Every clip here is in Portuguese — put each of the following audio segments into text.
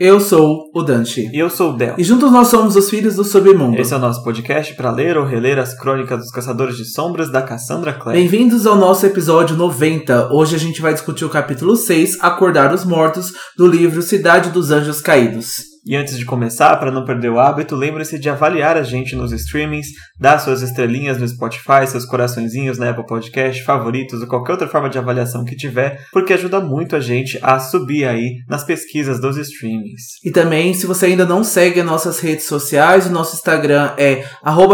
Eu sou o Dante. E eu sou o Del. E juntos nós somos os Filhos do Submundo. Esse é o nosso podcast para ler ou reler as crônicas dos Caçadores de Sombras da Cassandra Clare. Bem-vindos ao nosso episódio 90. Hoje a gente vai discutir o capítulo 6, Acordar os Mortos, do livro Cidade dos Anjos Caídos. E antes de começar, para não perder o hábito, lembre-se de avaliar a gente nos streamings, dar suas estrelinhas no Spotify, seus coraçõezinhos na Apple Podcast, favoritos ou qualquer outra forma de avaliação que tiver, porque ajuda muito a gente a subir aí nas pesquisas dos streamings. E também, se você ainda não segue nossas redes sociais, o nosso Instagram é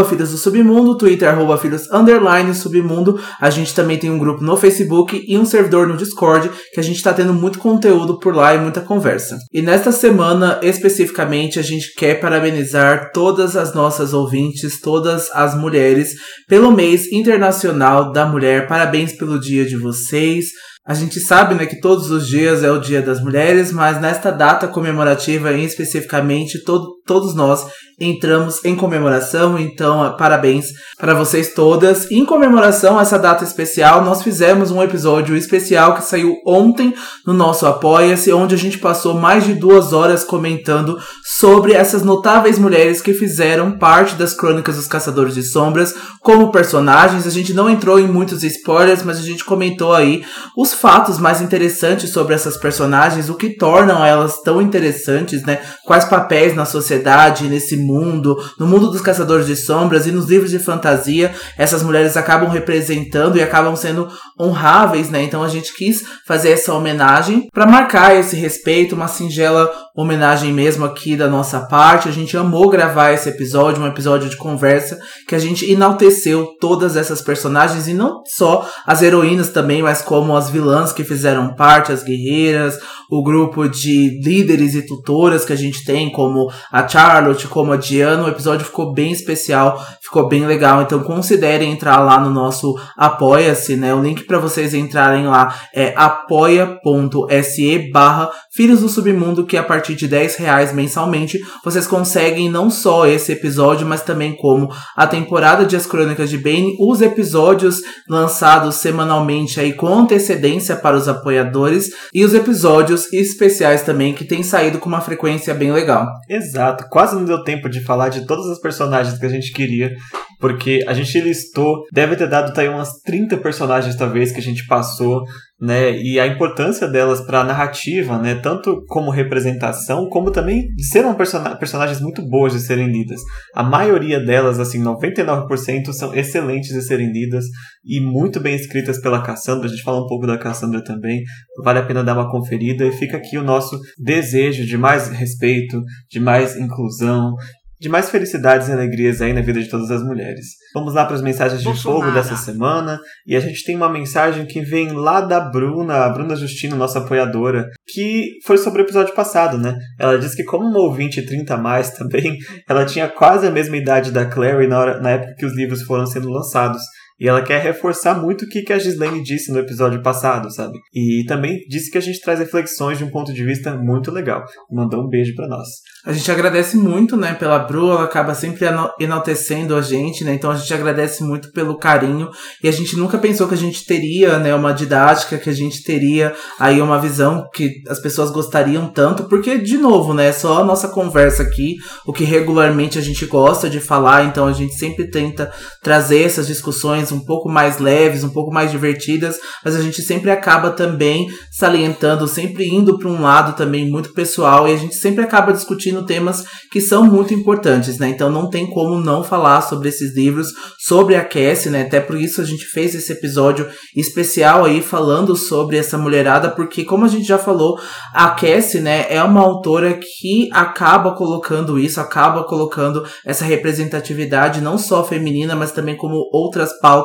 Filhos do Submundo, Twitter arroba Underline Submundo. A gente também tem um grupo no Facebook e um servidor no Discord, que a gente está tendo muito conteúdo por lá e muita conversa. E nesta semana, especificamente, especificamente, a gente quer parabenizar todas as nossas ouvintes, todas as mulheres, pelo mês internacional da mulher. Parabéns pelo dia de vocês. A gente sabe né, que todos os dias é o Dia das Mulheres, mas nesta data comemorativa, em especificamente, todo, todos nós entramos em comemoração, então parabéns para vocês todas. Em comemoração a essa data especial, nós fizemos um episódio especial que saiu ontem no nosso Apoia-se, onde a gente passou mais de duas horas comentando sobre essas notáveis mulheres que fizeram parte das Crônicas dos Caçadores de Sombras como personagens. A gente não entrou em muitos spoilers, mas a gente comentou aí os fatos mais interessantes sobre essas personagens, o que tornam elas tão interessantes, né? Quais papéis na sociedade, nesse mundo, no mundo dos caçadores de sombras e nos livros de fantasia, essas mulheres acabam representando e acabam sendo honráveis, né? Então a gente quis fazer essa homenagem para marcar esse respeito, uma singela homenagem mesmo aqui da nossa parte. A gente amou gravar esse episódio, um episódio de conversa que a gente enalteceu todas essas personagens e não só as heroínas também, mas como as vilãs que fizeram parte, as guerreiras, o grupo de líderes e tutoras que a gente tem, como a Charlotte, como a Diana. O episódio ficou bem especial, ficou bem legal. Então considerem entrar lá no nosso Apoia-se, né? O link para vocês entrarem lá é apoia.se barra Filhos do Submundo, que a partir de 10 reais mensalmente vocês conseguem não só esse episódio, mas também como a temporada de As Crônicas de Bane, os episódios lançados semanalmente aí com antecedência para os apoiadores e os episódios especiais também que têm saído com uma frequência bem legal. Exato, quase não deu tempo de falar de todas as personagens que a gente queria, porque a gente listou, deve ter dado tá aí umas 30 personagens talvez que a gente passou né, e a importância delas para a narrativa, né, tanto como representação, como também de serem person personagens muito boas de serem lidas. A maioria delas, assim, 99% são excelentes de serem lidas e muito bem escritas pela Cassandra. A gente fala um pouco da Cassandra também, vale a pena dar uma conferida e fica aqui o nosso desejo de mais respeito, de mais inclusão, de mais felicidades e alegrias aí na vida de todas as mulheres. Vamos lá para as mensagens de fogo dessa semana. E a gente tem uma mensagem que vem lá da Bruna, a Bruna Justino, nossa apoiadora, que foi sobre o episódio passado, né? Ela disse que, como uma ouvinte 30 a mais também, ela tinha quase a mesma idade da Clary na, hora, na época que os livros foram sendo lançados. E ela quer reforçar muito o que a Gislaine disse no episódio passado, sabe? E também disse que a gente traz reflexões de um ponto de vista muito legal. Mandou um beijo para nós. A gente agradece muito, né, pela Bru, ela acaba sempre enaltecendo a gente, né? Então a gente agradece muito pelo carinho e a gente nunca pensou que a gente teria, né, uma didática, que a gente teria aí uma visão que as pessoas gostariam tanto, porque de novo, né, é só a nossa conversa aqui, o que regularmente a gente gosta de falar, então a gente sempre tenta trazer essas discussões um pouco mais leves, um pouco mais divertidas, mas a gente sempre acaba também salientando, sempre indo para um lado também muito pessoal e a gente sempre acaba discutindo temas que são muito importantes, né? Então não tem como não falar sobre esses livros, sobre a Cassie, né? Até por isso a gente fez esse episódio especial aí falando sobre essa mulherada, porque como a gente já falou, a Cassie, né, é uma autora que acaba colocando isso, acaba colocando essa representatividade não só feminina, mas também como outras pautas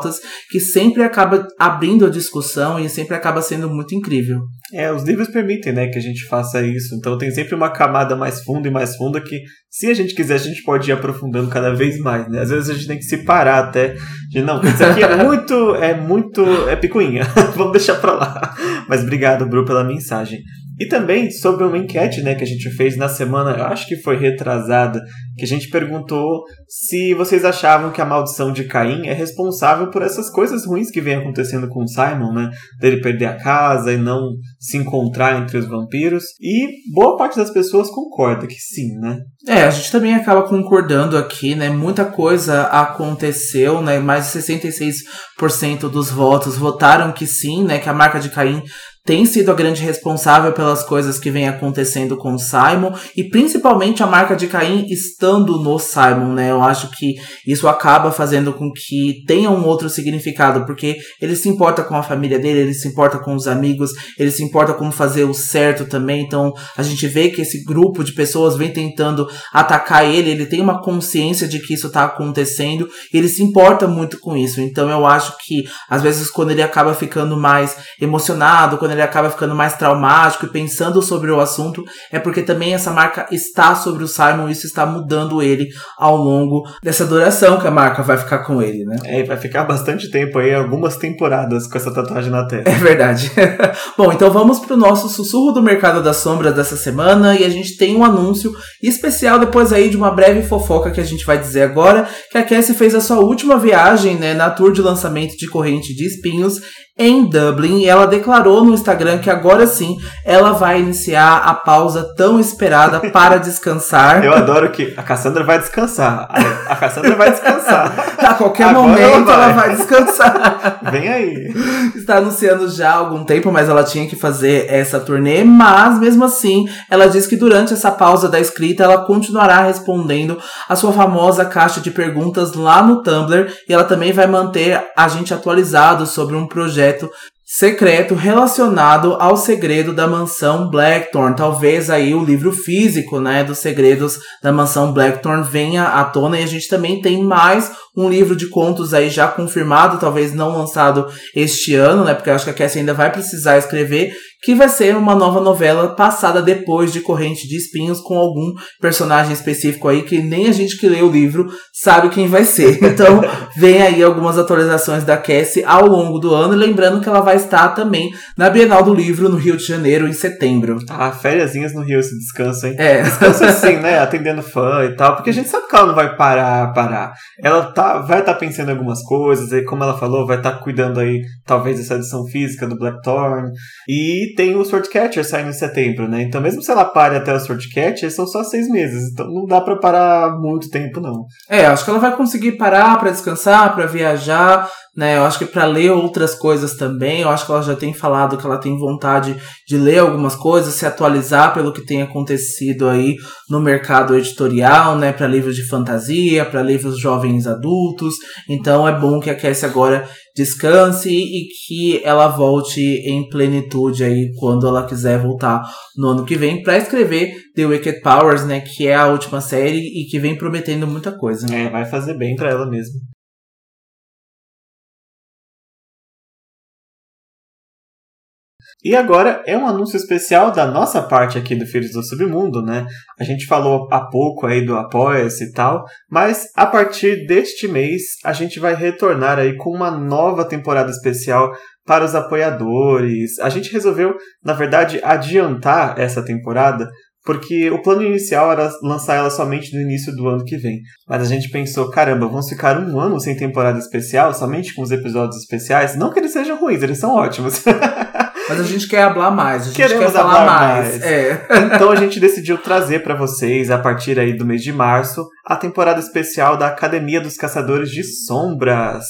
que sempre acaba abrindo a discussão e sempre acaba sendo muito incrível. É, os livros permitem, né, que a gente faça isso. Então tem sempre uma camada mais funda e mais funda que, se a gente quiser, a gente pode ir aprofundando cada vez mais, né? Às vezes a gente tem que se parar até de não, isso aqui é muito, é muito, é picuinha. Vamos deixar pra lá. Mas obrigado, Bru, pela mensagem. E também sobre uma enquete né, que a gente fez na semana, acho que foi retrasada, que a gente perguntou se vocês achavam que a maldição de Caim é responsável por essas coisas ruins que vem acontecendo com Simon, né? Dele perder a casa e não se encontrar entre os vampiros. E boa parte das pessoas concorda que sim, né? É, a gente também acaba concordando aqui, né? Muita coisa aconteceu, né? Mais de 66% dos votos votaram que sim, né? Que a marca de Caim tem sido a grande responsável pelas coisas que vem acontecendo com o Simon e principalmente a marca de Caim estando no Simon, né? Eu acho que isso acaba fazendo com que tenha um outro significado, porque ele se importa com a família dele, ele se importa com os amigos, ele se importa como fazer o certo também. Então a gente vê que esse grupo de pessoas vem tentando atacar ele, ele tem uma consciência de que isso tá acontecendo e ele se importa muito com isso. Então eu acho que às vezes quando ele acaba ficando mais emocionado, quando ele acaba ficando mais traumático e pensando sobre o assunto, é porque também essa marca está sobre o Simon e isso está mudando ele ao longo dessa duração que a marca vai ficar com ele, né? É, vai ficar bastante tempo aí, algumas temporadas com essa tatuagem na testa. É verdade. Bom, então vamos pro nosso sussurro do mercado das sombras dessa semana e a gente tem um anúncio especial depois aí de uma breve fofoca que a gente vai dizer agora, que a Cassie fez a sua última viagem, né, na tour de lançamento de Corrente de Espinhos em Dublin e ela declarou no Instagram que agora sim ela vai iniciar a pausa tão esperada para descansar. Eu adoro que a Cassandra vai descansar. A Cassandra vai descansar. a qualquer agora momento ela vai. ela vai descansar. Vem aí. Está anunciando já há algum tempo, mas ela tinha que fazer essa turnê, mas mesmo assim, ela diz que durante essa pausa da escrita ela continuará respondendo a sua famosa caixa de perguntas lá no Tumblr e ela também vai manter a gente atualizado sobre um projeto projeto secreto relacionado ao segredo da mansão Blackthorn. Talvez aí o livro físico, né, dos segredos da mansão Blackthorn venha à tona e a gente também tem mais um livro de contos aí já confirmado, talvez não lançado este ano, né, porque eu acho que a Cassie ainda vai precisar escrever, que vai ser uma nova novela passada depois de Corrente de Espinhos, com algum personagem específico aí que nem a gente que lê o livro sabe quem vai ser. Então, vem aí algumas atualizações da Cassie ao longo do ano, lembrando que ela vai estar também na Bienal do Livro no Rio de Janeiro em setembro. Ah, férias no Rio esse descanso, hein? É. Descanso assim, né? Atendendo fã e tal, porque a gente sabe que ela não vai parar, parar. Ela tá, vai estar tá pensando em algumas coisas, e como ela falou, vai estar tá cuidando aí, talvez, dessa edição física do Blackthorn. E tem o Swordcatcher saindo em setembro, né? Então, mesmo se ela pare até o Swordcatcher, são só seis meses. Então, não dá para parar muito tempo, não. É, acho que ela vai conseguir parar para descansar, para viajar, né? Eu acho que para ler outras coisas também. Eu acho que ela já tem falado que ela tem vontade de ler algumas coisas, se atualizar pelo que tem acontecido aí no mercado editorial, né? Para livros de fantasia, para livros jovens adultos. Então, é bom que a Cassie agora descanse e que ela volte em plenitude aí quando ela quiser voltar no ano que vem para escrever The Wicked Powers, né, que é a última série e que vem prometendo muita coisa. É, vai fazer bem para ela mesmo. E agora é um anúncio especial da nossa parte aqui do Filhos do Submundo, né? A gente falou há pouco aí do Apoia-se e tal, mas a partir deste mês a gente vai retornar aí com uma nova temporada especial para os apoiadores. A gente resolveu, na verdade, adiantar essa temporada porque o plano inicial era lançar ela somente no início do ano que vem. Mas a gente pensou, caramba, vamos ficar um ano sem temporada especial, somente com os episódios especiais? Não que eles sejam ruins, eles são ótimos. Mas a gente quer falar mais, a gente Queremos quer falar mais. mais. É. Então a gente decidiu trazer para vocês, a partir aí do mês de março, a temporada especial da Academia dos Caçadores de Sombras.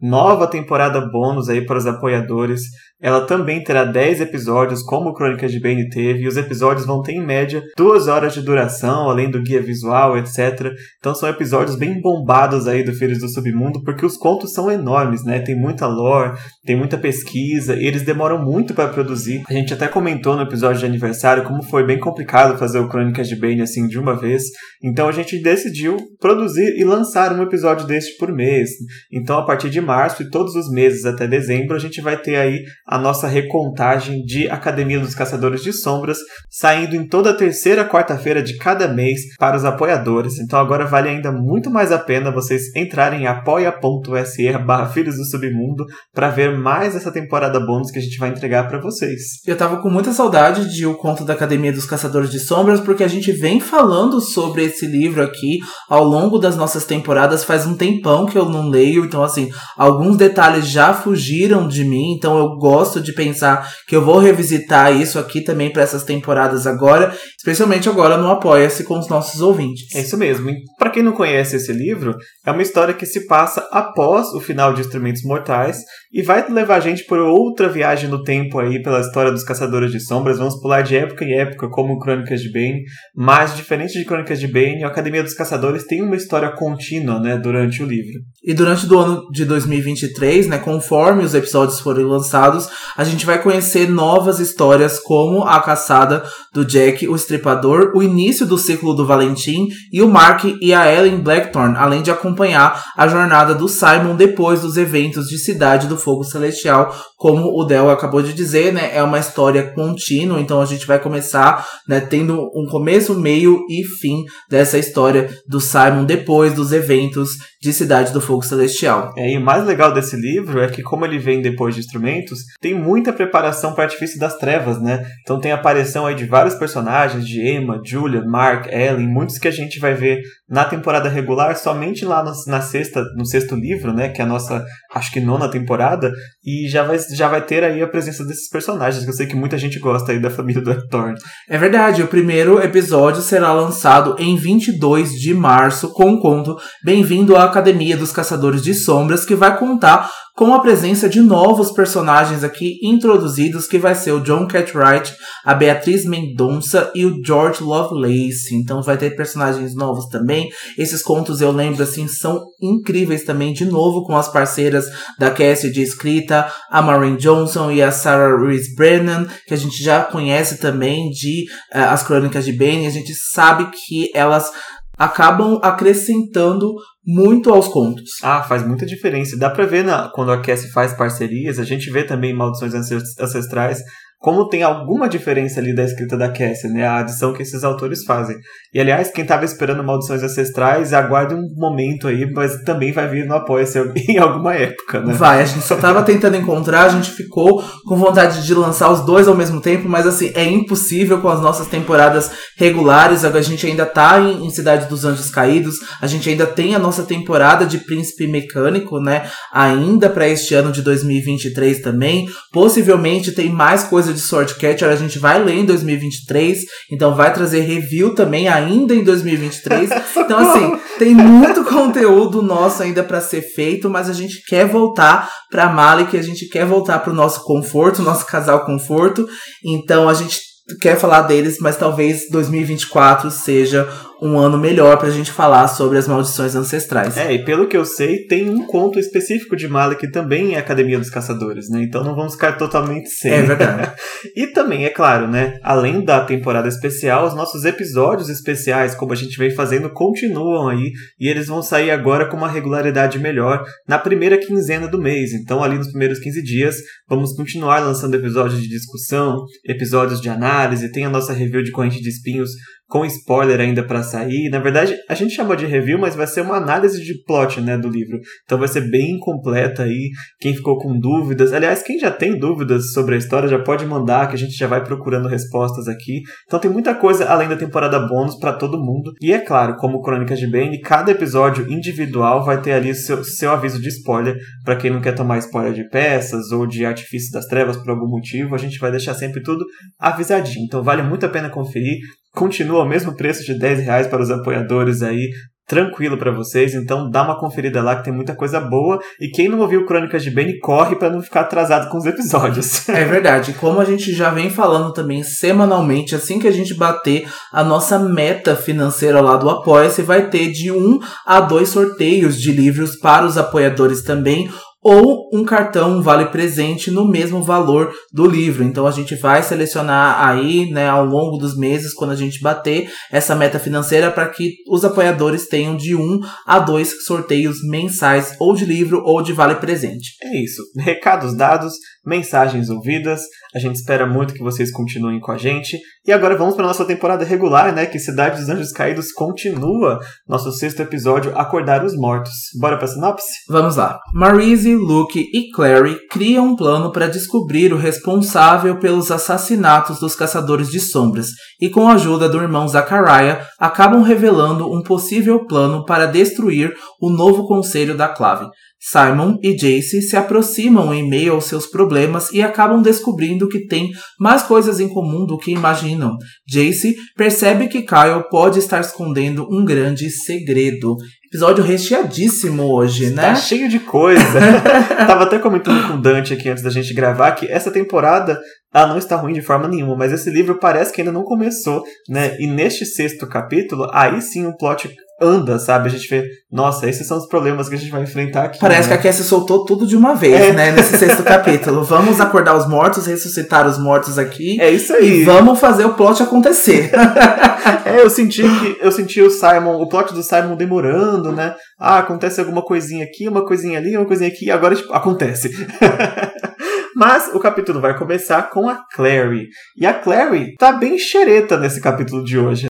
Nova temporada bônus aí para os apoiadores. Ela também terá 10 episódios, como Crônicas de Bane teve, e os episódios vão ter em média 2 horas de duração, além do guia visual, etc. Então são episódios bem bombados aí do Filhos do Submundo, porque os contos são enormes, né? Tem muita lore, tem muita pesquisa, e eles demoram muito para produzir. A gente até comentou no episódio de aniversário como foi bem complicado fazer o Crônicas de Bane assim de uma vez. Então a gente decidiu decidiu produzir e lançar um episódio deste por mês. Então, a partir de março e todos os meses até dezembro, a gente vai ter aí a nossa recontagem de Academia dos Caçadores de Sombras, saindo em toda terceira quarta-feira de cada mês para os apoiadores. Então, agora vale ainda muito mais a pena vocês entrarem em apoia.se barra Filhos do Submundo para ver mais essa temporada bônus que a gente vai entregar para vocês. Eu tava com muita saudade de O Conto da Academia dos Caçadores de Sombras, porque a gente vem falando sobre esse livro aqui ao longo das nossas temporadas. Faz um tempão que eu não leio, então, assim, alguns detalhes já fugiram de mim, então eu gosto de pensar que eu vou revisitar isso aqui também para essas temporadas agora, especialmente agora no Apoia-se com os nossos ouvintes. É isso mesmo. Para quem não conhece esse livro, é uma história que se passa após o final de Instrumentos Mortais e vai levar a gente por outra viagem no tempo aí pela história dos Caçadores de Sombras. Vamos pular de época em época, como Crônicas de Bane, mas diferente de Crônicas de Bane, a Academia dos Caçadores tem uma história contínua, né, durante o livro. E durante o ano de 2023, né, conforme os episódios forem lançados, a gente vai conhecer novas histórias como a caçada do Jack, o Estripador, o início do ciclo do Valentim e o Mark e a Ellen Blackthorne, além de acompanhar a jornada do Simon depois dos eventos de Cidade do Fogo Celestial, como o Del acabou de dizer, né, é uma história contínua, então a gente vai começar, né, tendo um começo, meio e fim dessa história do Simon depois dos eventos de Cidade do Fogo Celestial. É, e o mais legal desse livro é que, como ele vem depois de instrumentos, tem muita preparação para Artifício das Trevas, né? Então tem a aparição aí de vários personagens, de Emma, Julia, Mark, Ellen, muitos que a gente vai ver na temporada regular, somente lá no, na sexta, no sexto livro, né? Que é a nossa, acho que nona temporada, e já vai, já vai ter aí a presença desses personagens, que eu sei que muita gente gosta aí da família do Thorne. É verdade, o primeiro episódio será lançado em 22 de março com o conto Bem-vindo à Academia dos Caçadores de Sombras, que vai contar com a presença de novos personagens aqui introduzidos, que vai ser o John Cartwright, a Beatriz Mendonça e o George Lovelace. Então vai ter personagens novos também. Esses contos eu lembro assim são incríveis também, de novo com as parceiras da Cassie de escrita, a Maureen Johnson e a Sarah Reese Brennan, que a gente já conhece também de uh, As Crônicas de Bane. A gente sabe que elas acabam acrescentando muito aos contos. Ah, faz muita diferença. Dá pra ver na, quando a Cassie faz parcerias, a gente vê também Maldições Ancestrais como tem alguma diferença ali da escrita da Cassie, né? A adição que esses autores fazem. E aliás, quem estava esperando Maldições Ancestrais, aguarde um momento aí, mas também vai vir no Apoia-se em alguma época, né? Vai, a gente só tava tentando encontrar, a gente ficou com vontade de lançar os dois ao mesmo tempo, mas assim, é impossível com as nossas temporadas regulares. A gente ainda tá em, em Cidade dos Anjos Caídos, a gente ainda tem a nossa temporada de Príncipe Mecânico, né? Ainda para este ano de 2023 também. Possivelmente tem mais coisas coisa de Swordcatcher a gente vai ler em 2023, então vai trazer review também ainda em 2023. então assim, tem muito conteúdo nosso ainda para ser feito, mas a gente quer voltar para Malik, a gente quer voltar para o nosso conforto, nosso casal conforto. Então a gente quer falar deles, mas talvez 2024 seja um ano melhor pra gente falar sobre as maldições ancestrais. É, e pelo que eu sei, tem um conto específico de Malek também em Academia dos Caçadores, né? Então não vamos ficar totalmente sem. É verdade. e também, é claro, né? Além da temporada especial, os nossos episódios especiais, como a gente vem fazendo, continuam aí e eles vão sair agora com uma regularidade melhor na primeira quinzena do mês. Então, ali nos primeiros 15 dias, vamos continuar lançando episódios de discussão, episódios de análise, tem a nossa review de corrente de espinhos com spoiler ainda para sair. Na verdade, a gente chamou de review, mas vai ser uma análise de plot, né, do livro. Então vai ser bem completa aí. Quem ficou com dúvidas, aliás, quem já tem dúvidas sobre a história já pode mandar, que a gente já vai procurando respostas aqui. Então tem muita coisa além da temporada bônus para todo mundo. E é claro, como Crônicas de Bane, cada episódio individual vai ter ali seu, seu aviso de spoiler para quem não quer tomar spoiler de peças ou de artifício das trevas por algum motivo. A gente vai deixar sempre tudo avisadinho. Então vale muito a pena conferir continua o mesmo preço de 10 reais para os apoiadores aí tranquilo para vocês, então dá uma conferida lá que tem muita coisa boa. E quem não ouviu Crônicas de Bane, corre para não ficar atrasado com os episódios. É verdade. Como a gente já vem falando também semanalmente, assim que a gente bater a nossa meta financeira lá do Apoia-se, vai ter de um a dois sorteios de livros para os apoiadores também. Ou um cartão vale presente no mesmo valor do livro. Então a gente vai selecionar aí, né, ao longo dos meses, quando a gente bater essa meta financeira, para que os apoiadores tenham de um a dois sorteios mensais, ou de livro ou de vale presente. É isso. Recados dados, mensagens ouvidas. A gente espera muito que vocês continuem com a gente. E agora vamos para nossa temporada regular, né? Que Cidade dos Anjos Caídos continua. Nosso sexto episódio, Acordar os Mortos. Bora para sinopse? Vamos lá. Marise, Luke e Clary criam um plano para descobrir o responsável pelos assassinatos dos Caçadores de Sombras e, com a ajuda do irmão Zachariah, acabam revelando um possível plano para destruir o novo Conselho da Clave. Simon e Jace se aproximam em meio aos seus problemas e acabam descobrindo que têm mais coisas em comum do que imaginam. Jace percebe que Kyle pode estar escondendo um grande segredo. Episódio recheadíssimo hoje, né? Tá cheio de coisa. Tava até comentando com o Dante aqui antes da gente gravar que essa temporada ela não está ruim de forma nenhuma, mas esse livro parece que ainda não começou, né? E neste sexto capítulo, aí sim o plot anda, sabe? A gente vê, nossa, esses são os problemas que a gente vai enfrentar aqui. Parece né? que a Cassie soltou tudo de uma vez, é. né? Nesse sexto capítulo. Vamos acordar os mortos, ressuscitar os mortos aqui. É isso aí. E vamos fazer o plot acontecer. é, eu senti que eu senti o Simon, o plot do Simon demorando, né? Ah, acontece alguma coisinha aqui, uma coisinha ali, uma coisinha aqui, e agora tipo, acontece. Mas o capítulo vai começar com a Clary. E a Clary tá bem xereta nesse capítulo de hoje.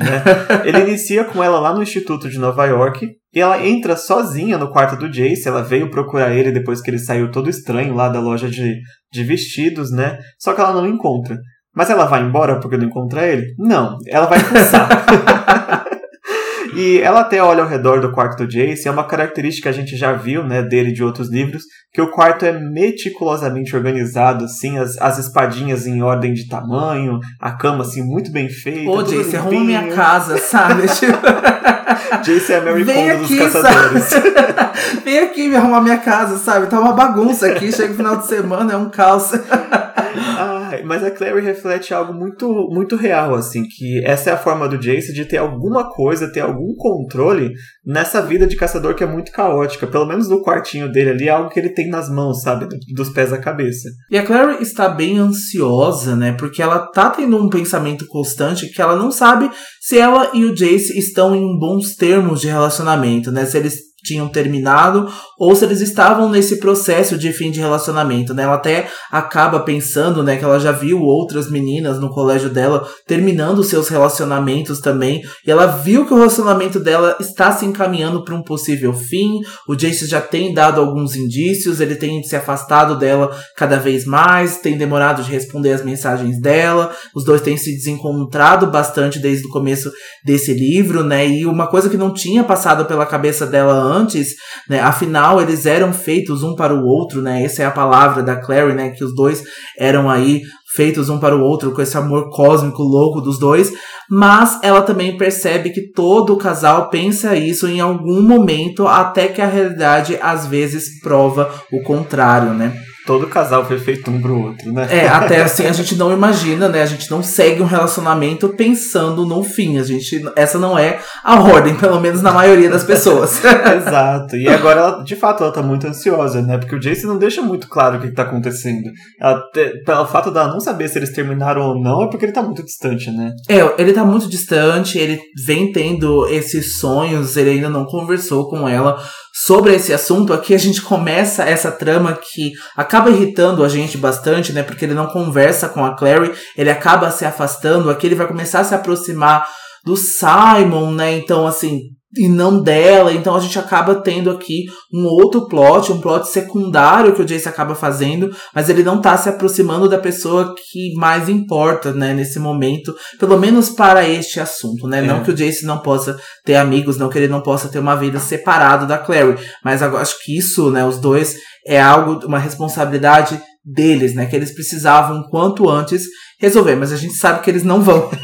Né? Ele inicia com ela lá no Instituto de Nova York e ela entra sozinha no quarto do Jace. Ela veio procurar ele depois que ele saiu todo estranho lá da loja de, de vestidos, né? Só que ela não encontra. Mas ela vai embora porque não encontra ele? Não, ela vai fuçar. E ela até olha ao redor do quarto do Jace, é uma característica que a gente já viu, né, dele de outros livros, que o quarto é meticulosamente organizado, assim, as, as espadinhas em ordem de tamanho, a cama, assim, muito bem feita. Ô, Jace, arruma minha casa, sabe? Jace é a Mary Kondo dos caçadores. Vem aqui me arrumar minha casa, sabe? Tá uma bagunça aqui, chega o final de semana, é um caos. ah, mas a Clary reflete algo muito, muito real, assim, que essa é a forma do Jace de ter alguma coisa, ter algum controle nessa vida de caçador que é muito caótica. Pelo menos no quartinho dele ali, é algo que ele tem nas mãos, sabe? Dos pés à cabeça. E a Clary está bem ansiosa, né? Porque ela tá tendo um pensamento constante que ela não sabe se ela e o Jace estão em bons termos de relacionamento, né? Se eles tinham terminado ou se eles estavam nesse processo de fim de relacionamento, né? Ela até acaba pensando, né, que ela já viu outras meninas no colégio dela terminando seus relacionamentos também, e ela viu que o relacionamento dela está se encaminhando para um possível fim. O Jace já tem dado alguns indícios, ele tem se afastado dela cada vez mais, tem demorado de responder as mensagens dela. Os dois têm se desencontrado bastante desde o começo desse livro, né? E uma coisa que não tinha passado pela cabeça dela antes, né? Afinal, eles eram feitos um para o outro, né? Essa é a palavra da Clary, né? Que os dois eram aí feitos um para o outro, com esse amor cósmico louco dos dois, mas ela também percebe que todo casal pensa isso em algum momento, até que a realidade às vezes prova o contrário, né? todo casal foi feito um pro outro, né? É, até assim a gente não imagina, né? A gente não segue um relacionamento pensando no fim. A gente, essa não é a ordem, pelo menos na maioria das pessoas. Exato. E agora, ela, de fato, ela tá muito ansiosa, né? Porque o Jace não deixa muito claro o que, que tá acontecendo. Ela, pelo fato dela não saber se eles terminaram ou não, é porque ele tá muito distante, né? É, ele tá muito distante, ele vem tendo esses sonhos, ele ainda não conversou com ela sobre esse assunto, aqui a gente começa essa trama que acaba irritando a gente bastante, né? Porque ele não conversa com a Clary, ele acaba se afastando, aqui ele vai começar a se aproximar do Simon, né? Então, assim, e não dela. Então a gente acaba tendo aqui um outro plot, um plot secundário que o Jace acaba fazendo, mas ele não tá se aproximando da pessoa que mais importa, né, nesse momento, pelo menos para este assunto, né? É. Não que o Jace não possa ter amigos, não que ele não possa ter uma vida separado da Clary, mas eu acho que isso, né, os dois é algo, uma responsabilidade deles, né, que eles precisavam quanto antes resolver, mas a gente sabe que eles não vão.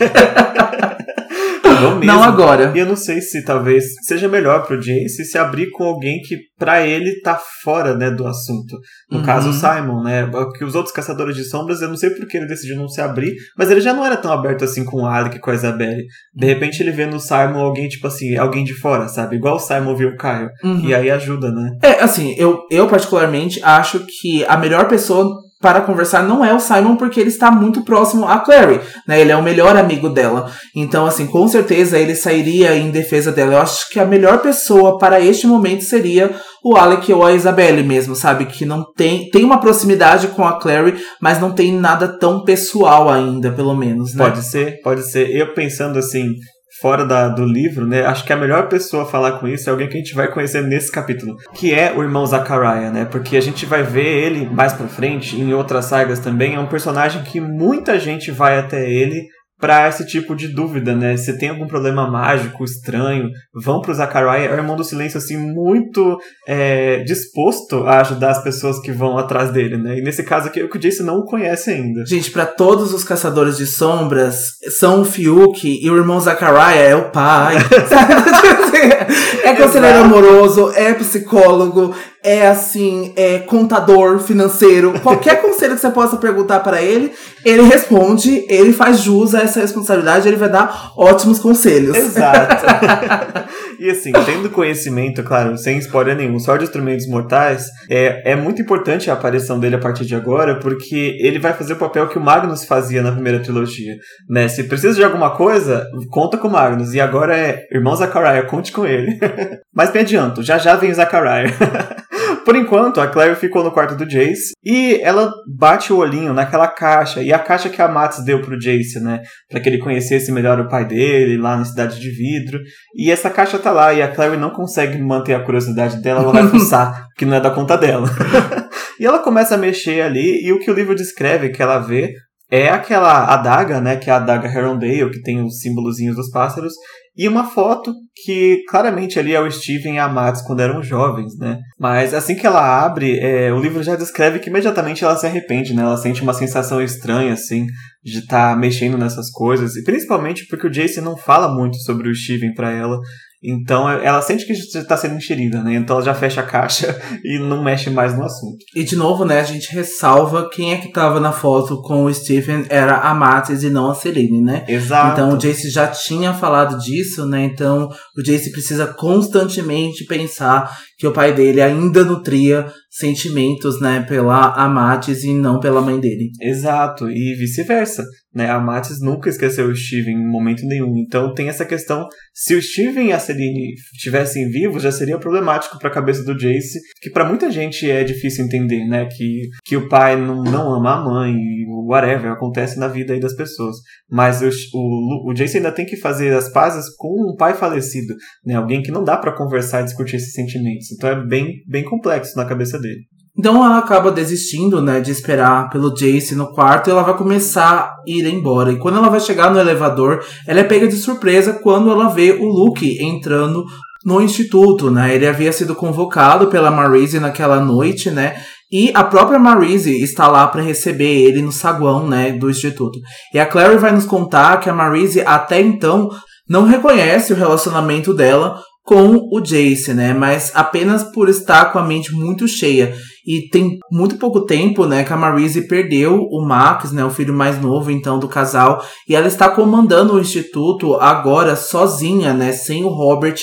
Não mesmo. Não agora. E eu não sei se talvez seja melhor pro Jace se abrir com alguém que para ele tá fora, né, do assunto. No Uhum. caso o Simon, né? Que os outros caçadores de sombras, eu não sei porque ele decidiu não se abrir, mas ele já não era tão aberto assim com o Alec e com a Isabelle. De repente ele vê no Simon alguém tipo assim, alguém de fora, sabe? Igual o Simon viu o Caio. Uhum. E aí ajuda, né? É, assim, eu, eu particularmente acho que a melhor pessoa para conversar não é o Simon, porque ele está muito próximo a Clary, né? Ele é o melhor amigo dela. Então, assim, com certeza ele sairia em defesa dela. Eu acho que a melhor pessoa para este momento seria o Alec ou a Isabelle mesmo, sabe? Que não tem. Tem uma proximidade com a Clary, mas não tem nada tão pessoal ainda, pelo menos, né? Pode ser, pode ser. Eu pensando assim, fora da, do livro, né? Acho que a melhor pessoa a falar com isso é alguém que a gente vai conhecer nesse capítulo, que é o irmão Zachariah, né? Porque a gente vai ver ele mais pra frente, em outras sagas também. É um personagem que muita gente vai até ele pra esse tipo de dúvida, né? Se tem algum problema mágico, estranho, vão pro Zachariah. É o irmão do silêncio, assim, muito é, disposto a ajudar as pessoas que vão atrás dele, né? E nesse caso aqui, o que o Jace não o conhece ainda. Gente, pra todos os caçadores de sombras, são o Fiuk e o irmão Zachariah é o pai. é conselheiro amoroso, é psicólogo, é assim, é contador financeiro. Qualquer conselho que você possa perguntar para ele, ele responde, ele faz jus a essa responsabilidade, ele vai dar ótimos conselhos. Exato. e assim, tendo conhecimento, claro, sem spoiler nenhum, só de instrumentos mortais, é, é muito importante a aparição dele a partir de agora, porque ele vai fazer o papel que o Magnus fazia na primeira trilogia. Né? Se precisa de alguma coisa, conta com o Magnus. E agora é irmão Zachariah, conte com ele. Mas me adianto, já já vem o Zachariah. Por enquanto, a Claire ficou no quarto do Jace e ela bate o olhinho naquela caixa. E a caixa que a Max deu pro Jace, né? Pra que ele conhecesse melhor o pai dele lá na Cidade de Vidro. E essa caixa tá lá e a Claire não consegue manter a curiosidade dela, ela vai fuçar, que não é da conta dela. e ela começa a mexer ali e o que o livro descreve que ela vê é aquela adaga, né? Que é a adaga Herondale, que tem os símbolozinhos dos pássaros. E uma foto que claramente ali é o Steven e a Max quando eram jovens, né? Mas assim que ela abre, é, o livro já descreve que imediatamente ela se arrepende, né? Ela sente uma sensação estranha, assim, de estar mexendo nessas coisas. E principalmente porque o Jason não fala muito sobre o Steven pra ela. Então ela sente que está sendo enxerida, né? Então ela já fecha a caixa e não mexe mais no assunto. E de novo, né, a gente ressalva quem é que tava na foto com o Stephen era a Matis e não a Celine, né? Exato. Então o Jace já tinha falado disso, né? Então o Jace precisa constantemente pensar que o pai dele ainda nutria sentimentos, né, pela Amatis e não pela mãe dele. Exato, e vice-versa. Né? A Matis nunca esqueceu o Steven em momento nenhum. Então tem essa questão: se o Steven e a Celine estivessem vivos, já seria problemático para a cabeça do Jace, que para muita gente é difícil entender, né? Que, que o pai não, não ama a mãe, whatever, acontece na vida aí das pessoas. Mas o, o, o Jace ainda tem que fazer as pazes com um pai falecido, né? Alguém que não dá para conversar e discutir esses sentimentos. Então é bem, bem complexo na cabeça dele. Então ela acaba desistindo, né, de esperar pelo Jace no quarto e ela vai começar a ir embora. E quando ela vai chegar no elevador, ela é pega de surpresa quando ela vê o Luke entrando no instituto, né? Ele havia sido convocado pela Marise naquela noite, né? E a própria Marise está lá para receber ele no saguão, né, do instituto. E a Clary vai nos contar que a Marise até então não reconhece o relacionamento dela com o Jace, né? Mas apenas por estar com a mente muito cheia. E tem muito pouco tempo, né, que a Marise perdeu o Max, né, o filho mais novo, então, do casal. E ela está comandando o instituto agora sozinha, né, sem o Robert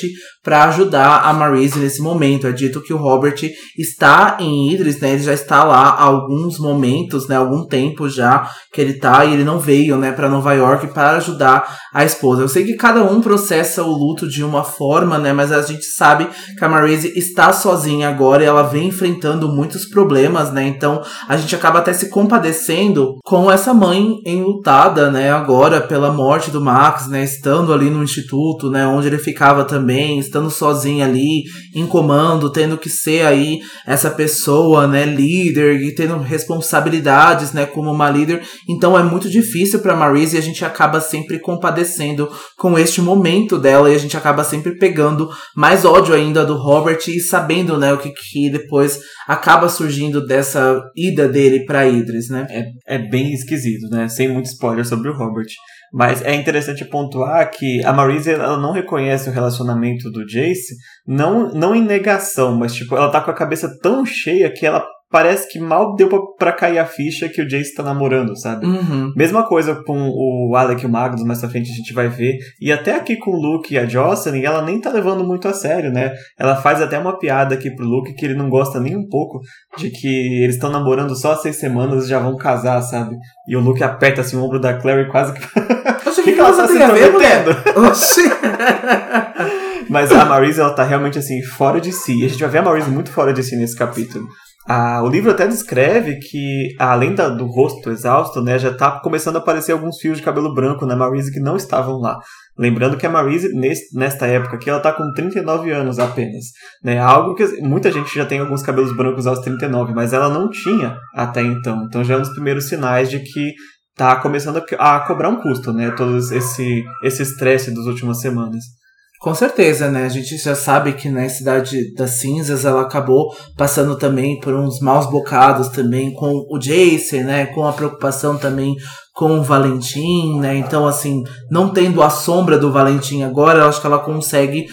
para ajudar a Marise nesse momento. É dito que o Robert está em Idris, né, ele já está lá há alguns momentos, né, algum tempo já que ele tá e ele não veio, né, para Nova York para ajudar a esposa. Eu sei que cada um processa o luto de uma forma, né, mas a gente sabe que a Marise está sozinha agora e ela vem enfrentando muitos problemas, né? Então a gente acaba até se compadecendo com essa mãe enlutada, né? Agora pela morte do Max, né? Estando ali no instituto, né? Onde ele ficava também, estando sozinho ali, em comando, tendo que ser aí essa pessoa, né? Líder e tendo responsabilidades, né? Como uma líder. Então é muito difícil para Marise e a gente acaba sempre compadecendo com este momento dela e a gente acaba sempre pegando mais ódio ainda do Robert e sabendo, né? O que, que depois acaba acaba surgindo dessa ida dele pra Idris, né? É, é bem esquisito, né? Sem muito spoiler sobre o Robert. Mas é interessante pontuar que a Marise ela não reconhece o relacionamento do Jace, não, não em negação, mas tipo, ela tá com a cabeça tão cheia que ela parece que mal deu pra, pra cair a ficha que o Jace tá namorando, sabe? Uhum. Mesma coisa com o Alec e o Magnus, mais pra frente a gente vai ver. E até aqui com o Luke e a Jocelyn, ela nem tá levando muito a sério, né? Ela faz até uma piada aqui pro Luke que ele não gosta nem um pouco de que eles estão namorando só há seis semanas e já vão casar, sabe? E o Luke aperta assim o ombro da Clary quase que. Oxe, que, que ela tá se intrometendo? Oxi. Mas a Marise, ela tá realmente assim, fora de si. E a gente vai ver a Marise muito fora de si nesse capítulo. Ah, o livro até descreve que, além da- do rosto exausto, né, já tá começando a aparecer alguns fios de cabelo branco na Marise que não estavam lá. Lembrando que a Marise, nes- nesta época aqui, ela tá com 39 anos apenas. Né? Algo que muita gente já tem alguns cabelos brancos aos 39, mas ela não tinha até então. Então já é um dos primeiros sinais de que tá começando a, a cobrar um custo, né? Todo esse esse estresse das últimas semanas. Com certeza, né? A gente já sabe que na Cidade das Cinzas ela acabou passando também por uns maus bocados também com o Jason, né? Com a preocupação também com o Valentim, né? Então, assim, não tendo a sombra do Valentim agora, eu acho que ela consegue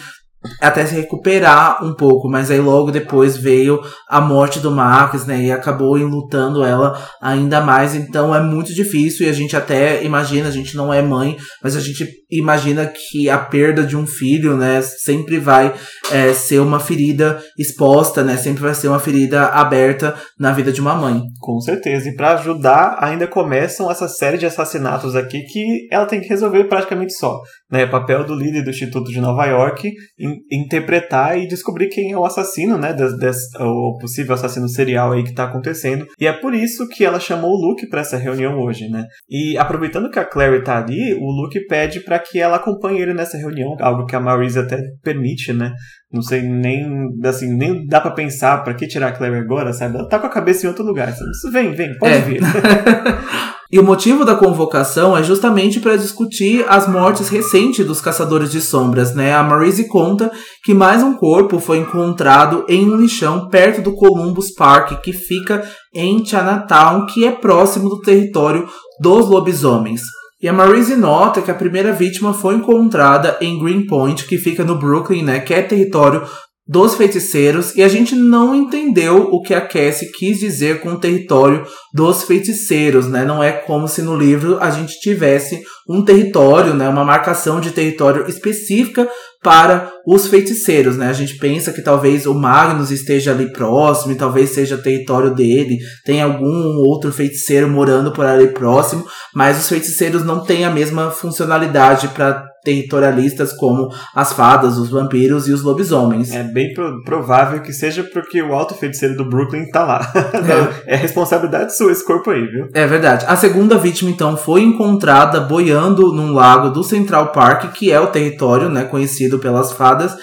até se recuperar um pouco, mas aí logo depois veio a morte do Max, né, e acabou enlutando ela ainda mais, então é muito difícil e a gente até imagina, a gente não é mãe, mas a gente imagina que a perda de um filho, né, sempre vai é, ser uma ferida exposta, né, sempre vai ser uma ferida aberta na vida de uma mãe. Com certeza. E para ajudar, ainda começam essa série de assassinatos aqui que ela tem que resolver praticamente só. Né? Papel do líder do Instituto de Nova York in- interpretar e descobrir quem é o assassino, né? Des, des- o possível assassino serial aí que tá acontecendo. E é por isso que ela chamou o Luke para essa reunião hoje, né? E aproveitando que a Clary tá ali, o Luke pede para que ela acompanhe ele nessa reunião, algo que a Maurice até permite, né? Não sei nem, assim, nem dá pra pensar pra que tirar a Clary agora, sabe? Ela tá com a cabeça em outro lugar. Sabe? Vem, vem, pode É. vir. E o motivo da convocação é justamente para discutir as mortes recentes dos caçadores de sombras, né? A Marise conta que mais um corpo foi encontrado em um lixão perto do Columbus Park, que fica em Chinatown, que é próximo do território dos lobisomens. E a Marise nota que a primeira vítima foi encontrada em Greenpoint, que fica no Brooklyn, né? Que é território dos feiticeiros, e a gente não entendeu o que a Cassie quis dizer com o território dos feiticeiros, né? Não é como se no livro a gente tivesse um território, né? Uma marcação de território específica para os feiticeiros, né? A gente pensa que talvez o Magnus esteja ali próximo, e talvez seja território dele, tem algum outro feiticeiro morando por ali próximo, mas os feiticeiros não têm a mesma funcionalidade para territorialistas como as fadas, os vampiros e os lobisomens. É bem pro- provável que seja porque o alto feiticeiro do Brooklyn tá lá. é responsabilidade sua esse corpo aí, viu? É verdade. A segunda vítima, então, foi encontrada boiando num lago do Central Park, que é o território, né, conhecido pelas fadas.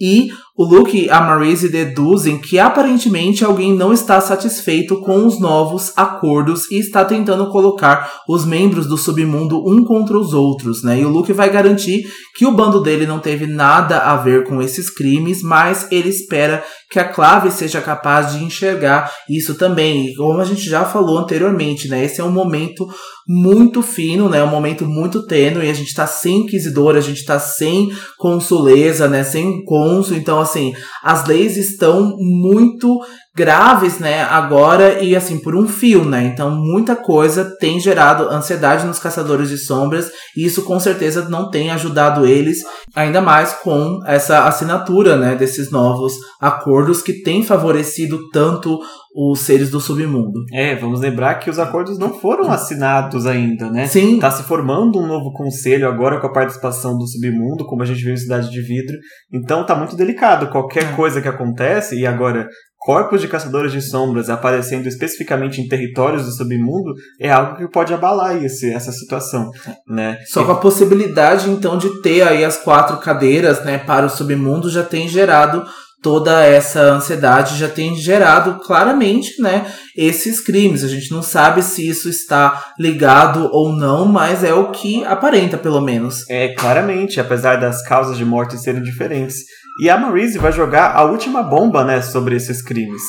E o Luke e a Marise deduzem que aparentemente alguém não está satisfeito com os novos acordos e está tentando colocar os membros do submundo um contra os outros, né? E o Luke vai garantir que o bando dele não teve nada a ver com esses crimes, mas ele espera que a Clave seja capaz de enxergar isso também. E como a gente já falou anteriormente, né? Esse é um momento muito fino, né? Um momento muito tênue. A gente tá sem inquisidor, a gente tá sem consuleza, né? Sem cônsul. Então, assim, as leis estão muito graves, né, agora e assim por um fio, né? Então muita coisa tem gerado ansiedade nos caçadores de sombras e isso com certeza não tem ajudado eles, ainda mais com essa assinatura, né, desses novos acordos que tem favorecido tanto os seres do submundo. É, vamos lembrar que os acordos não foram assinados ainda, né? Sim, Tá se formando um novo conselho agora com a participação do submundo, como a gente viu em Cidade de Vidro. Então tá muito delicado. Qualquer É. coisa que acontece, e agora corpos de caçadores de sombras aparecendo especificamente em territórios do submundo, é algo que pode abalar esse, essa situação, né? Só com a possibilidade, então, de ter aí as quatro cadeiras, né, para o submundo já tem gerado toda essa ansiedade, já tem gerado claramente, né, esses crimes. A gente não sabe se isso está ligado ou não, mas é o que aparenta, pelo menos. É, claramente, apesar das causas de morte serem diferentes. E a Marise vai jogar a última bomba, né, sobre esses crimes.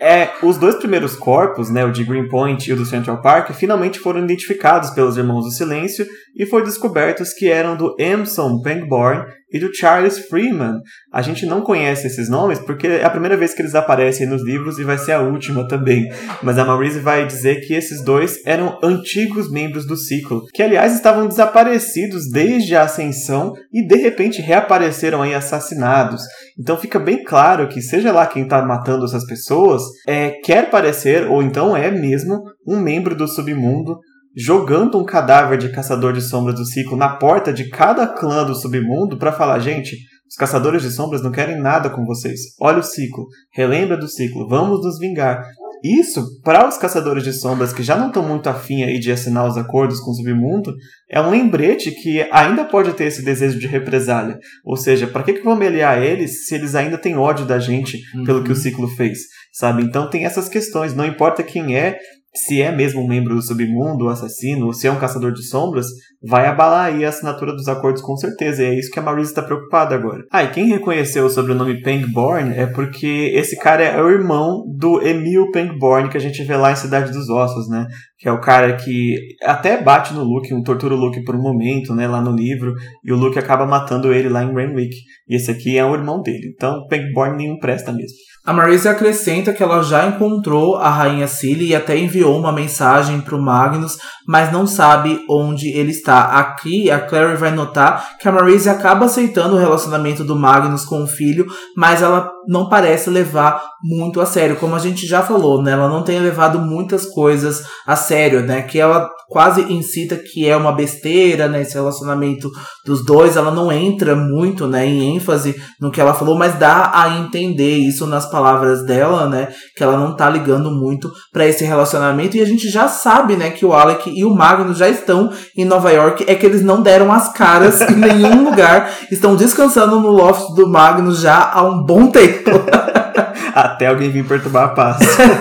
É, os dois primeiros corpos, né, o de Greenpoint e o do Central Park, finalmente foram identificados pelos Irmãos do Silêncio e foi descoberto que eram do Emerson Pangborn e do Charles Freeman. A gente não conhece esses nomes porque é a primeira vez que eles aparecem nos livros e vai ser a última também. Mas a Maurice vai dizer que esses dois eram antigos membros do ciclo, que aliás estavam desaparecidos desde a ascensão e de repente reapareceram aí assassinados. Então fica bem claro que seja lá quem está matando essas pessoas, é, quer parecer ou então é mesmo um membro do submundo jogando um cadáver de caçador de sombras do ciclo na porta de cada clã do submundo para falar, gente, os caçadores de sombras não querem nada com vocês. Olha o ciclo, relembra do ciclo, vamos nos vingar. Isso, para os caçadores de sombras que já não estão muito afim aí de assinar os acordos com o submundo, é um lembrete que ainda pode ter esse desejo de represália. Ou seja, para que, que me aliar eles se eles ainda têm ódio da gente uhum. pelo que o ciclo fez? Sabe? Então tem essas questões. Não importa quem é, se é mesmo um membro do submundo, o assassino, ou se é um caçador de sombras, vai abalar aí a assinatura dos acordos com certeza. E é isso que a Maurice está preocupada agora. Ah, e quem reconheceu o sobrenome Pangborn é porque esse cara é o irmão do Emil Pangborn que a gente vê lá em Cidade dos Ossos, né? Que é o cara que até bate no Luke, um tortura o Luke por um momento, né? Lá no livro, e o Luke acaba matando ele lá em Renwick. E esse aqui é o irmão dele. Então, Pangborn nenhum presta mesmo. A Marisa acrescenta que ela já encontrou a rainha Cilly e até enviou uma mensagem para o Magnus, mas não sabe onde ele está. Aqui a Clary vai notar que a Marisa acaba aceitando o relacionamento do Magnus com o filho, mas ela não parece levar muito a sério, como a gente já falou, né? Ela não tem levado muitas coisas a sério, né? Que ela quase incita que é uma besteira, né? Esse relacionamento dos dois, ela não entra muito, né? Em ênfase no que ela falou, mas dá a entender isso nas palavras dela, né? Que ela não tá ligando muito para esse relacionamento e a gente já sabe, né? Que o Alec e o Magnus já estão em Nova York, é que eles não deram as caras em nenhum lugar, estão descansando no loft do Magnus já há um bom tempo. até alguém vir perturbar a paz.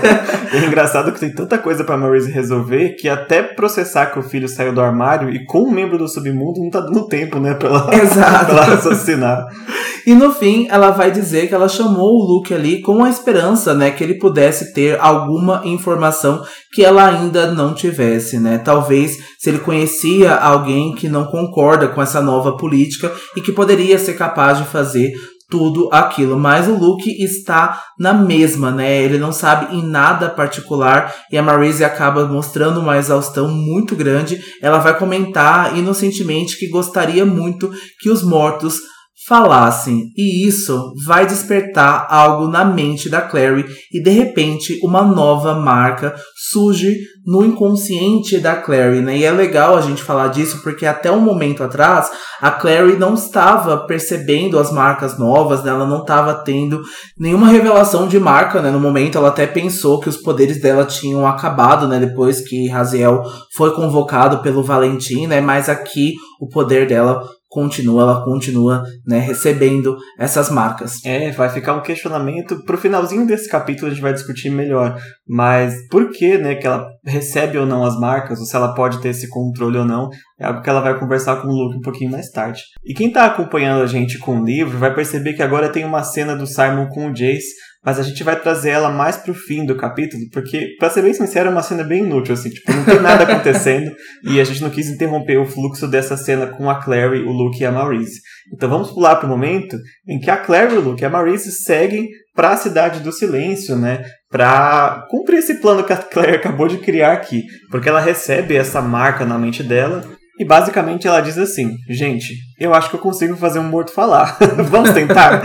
é engraçado que tem tanta coisa pra Maurice resolver que até processar que o filho saiu do armário e com um membro do submundo não tá dando tempo, né? Pra ela, Exato. pra ela raciocinar. E no fim, ela vai dizer que ela chamou o Luke ali com a esperança, né, que ele pudesse ter alguma informação que ela ainda não tivesse, né? Talvez se ele conhecia alguém que não concorda com essa nova política e que poderia ser capaz de fazer tudo aquilo. Mas o Luke está na mesma, né? Ele não sabe em nada particular e a Marise acaba mostrando uma exaustão muito grande. Ela vai comentar inocentemente que gostaria muito que os mortos falassem, e isso vai despertar algo na mente da Clary e de repente uma nova marca surge no inconsciente da Clary, né? E é legal a gente falar disso porque até um momento atrás a Clary não estava percebendo as marcas novas, né? ela não estava tendo nenhuma revelação de marca, né? No momento ela até pensou que os poderes dela tinham acabado, né? Depois que Raziel foi convocado pelo Valentim, né? Mas aqui o poder dela continua, ela continua, né, recebendo essas marcas. É, vai ficar um questionamento pro finalzinho desse capítulo a gente vai discutir melhor, mas por que, né, que ela recebe ou não as marcas, ou se ela pode ter esse controle ou não, é algo que ela vai conversar com o Luke um pouquinho mais tarde. E quem tá acompanhando a gente com o livro vai perceber que agora tem uma cena do Simon com o Jace mas a gente vai trazer ela mais pro fim do capítulo, porque, pra ser bem sincero, é uma cena bem inútil, assim, tipo, não tem nada acontecendo, e a gente não quis interromper o fluxo dessa cena com a Clary, o Luke e a Maurice. Então vamos pular pro momento em que a Clary, o Luke e a Maurice seguem para a Cidade do Silêncio, né? Para cumprir esse plano que a Claire acabou de criar aqui, porque ela recebe essa marca na mente dela e basicamente ela diz assim: gente, eu acho que eu consigo fazer um morto falar. Vamos tentar?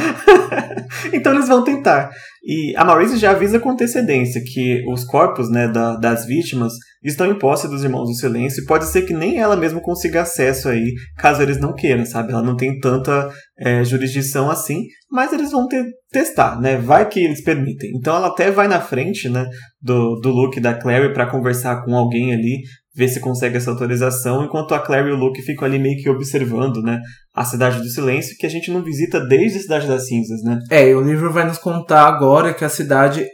então eles vão tentar. E a Maurice já avisa com antecedência que os corpos né, da, das vítimas estão em posse dos Irmãos do Silêncio e pode ser que nem ela mesma consiga acesso aí, caso eles não queiram, sabe? Ela não tem tanta é, jurisdição assim, mas eles vão ter, testar, né? Vai que eles permitem. Então ela até vai na frente, né, do, do Luke e da Clary para conversar com alguém ali ver se consegue essa autorização, enquanto a Claire e o Luke ficam ali meio que observando, né, a Cidade do Silêncio, que a gente não visita desde a Cidade das Cinzas, né? É, e o livro vai nos contar agora que a cidade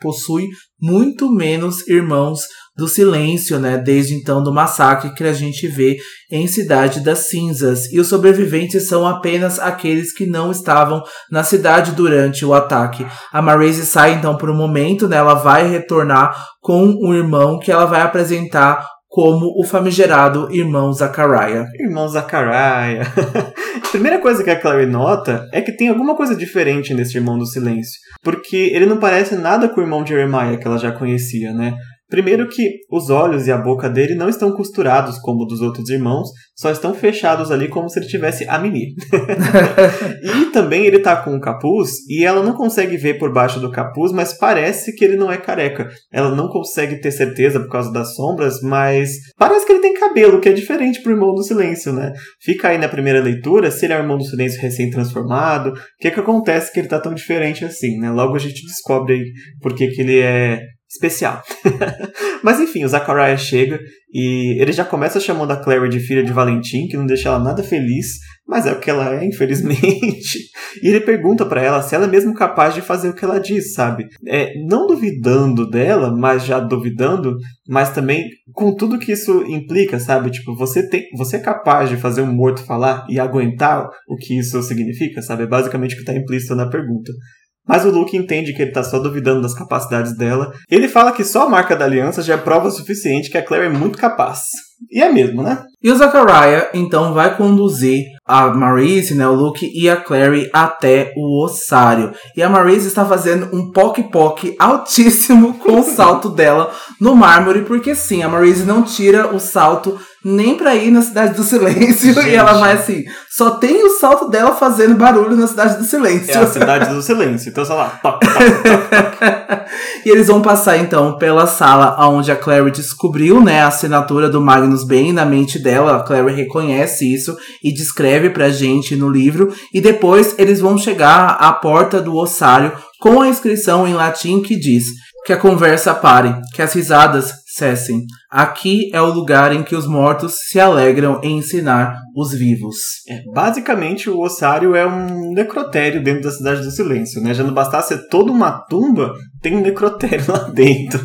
possui muito menos irmãos do silêncio, né? Desde então do massacre que a gente vê em Cidade das Cinzas. E os sobreviventes são apenas aqueles que não estavam na cidade durante o ataque. A Marese sai então por um momento, né? Ela vai retornar com um irmão que ela vai apresentar como o famigerado irmão Zachariah. Irmão Zachariah. Primeira coisa que a Clary nota é que tem alguma coisa diferente nesse irmão do silêncio. Porque ele não parece nada com o irmão Jeremiah que ela já conhecia, né? Primeiro que os olhos e a boca dele não estão costurados como dos outros irmãos, só estão fechados ali como se ele tivesse a mini. e também ele tá com um capuz e ela não consegue ver por baixo do capuz, mas parece que ele não é careca. Ela não consegue ter certeza por causa das sombras, mas parece que ele tem cabelo, que é diferente pro irmão do silêncio, né? Fica aí na primeira leitura se ele é o irmão do silêncio recém-transformado, o que que acontece que ele tá tão diferente assim, né? Logo a gente descobre aí por que que ele é especial. Mas enfim, o Zachariah chega e ele já começa chamando a Clary de filha de Valentim, que não deixa ela nada feliz, mas é o que ela é, infelizmente. E ele pergunta para ela se ela é mesmo capaz de fazer o que ela diz, sabe? É, não duvidando dela, mas já duvidando, mas também com tudo que isso implica, sabe? Tipo, você tem, você é capaz de fazer um morto falar e aguentar o que isso significa, sabe? É basicamente o que está implícito na pergunta. Mas o Luke entende que ele tá só duvidando das capacidades dela. Ele fala que só a marca da aliança já é prova suficiente que a Claire é muito capaz. E é mesmo, né? E o Zachariah, então, vai conduzir a Maurice, né, o Luke e a Clary até o ossário. E a Maurice está fazendo um poc-poc altíssimo com o salto dela no mármore, porque sim, a Maurice não tira o salto nem pra ir na Cidade do Silêncio. Gente. E ela vai assim, só tem o salto dela fazendo barulho na Cidade do Silêncio. É a Cidade do Silêncio, então sei lá, toc, toc, toc, E eles vão passar então pela sala onde a Clary descobriu, né, a assinatura do Magnus Bane na mente dela dela, a Clary reconhece isso e descreve pra gente no livro. E depois eles vão chegar à porta do ossário com a inscrição em latim que diz que a conversa pare, que as risadas Aqui é o lugar em que os mortos se alegram em ensinar os vivos. É, basicamente, o ossário é um necrotério dentro da Cidade do Silêncio, né? Já não bastasse ser toda uma tumba, tem um necrotério lá dentro.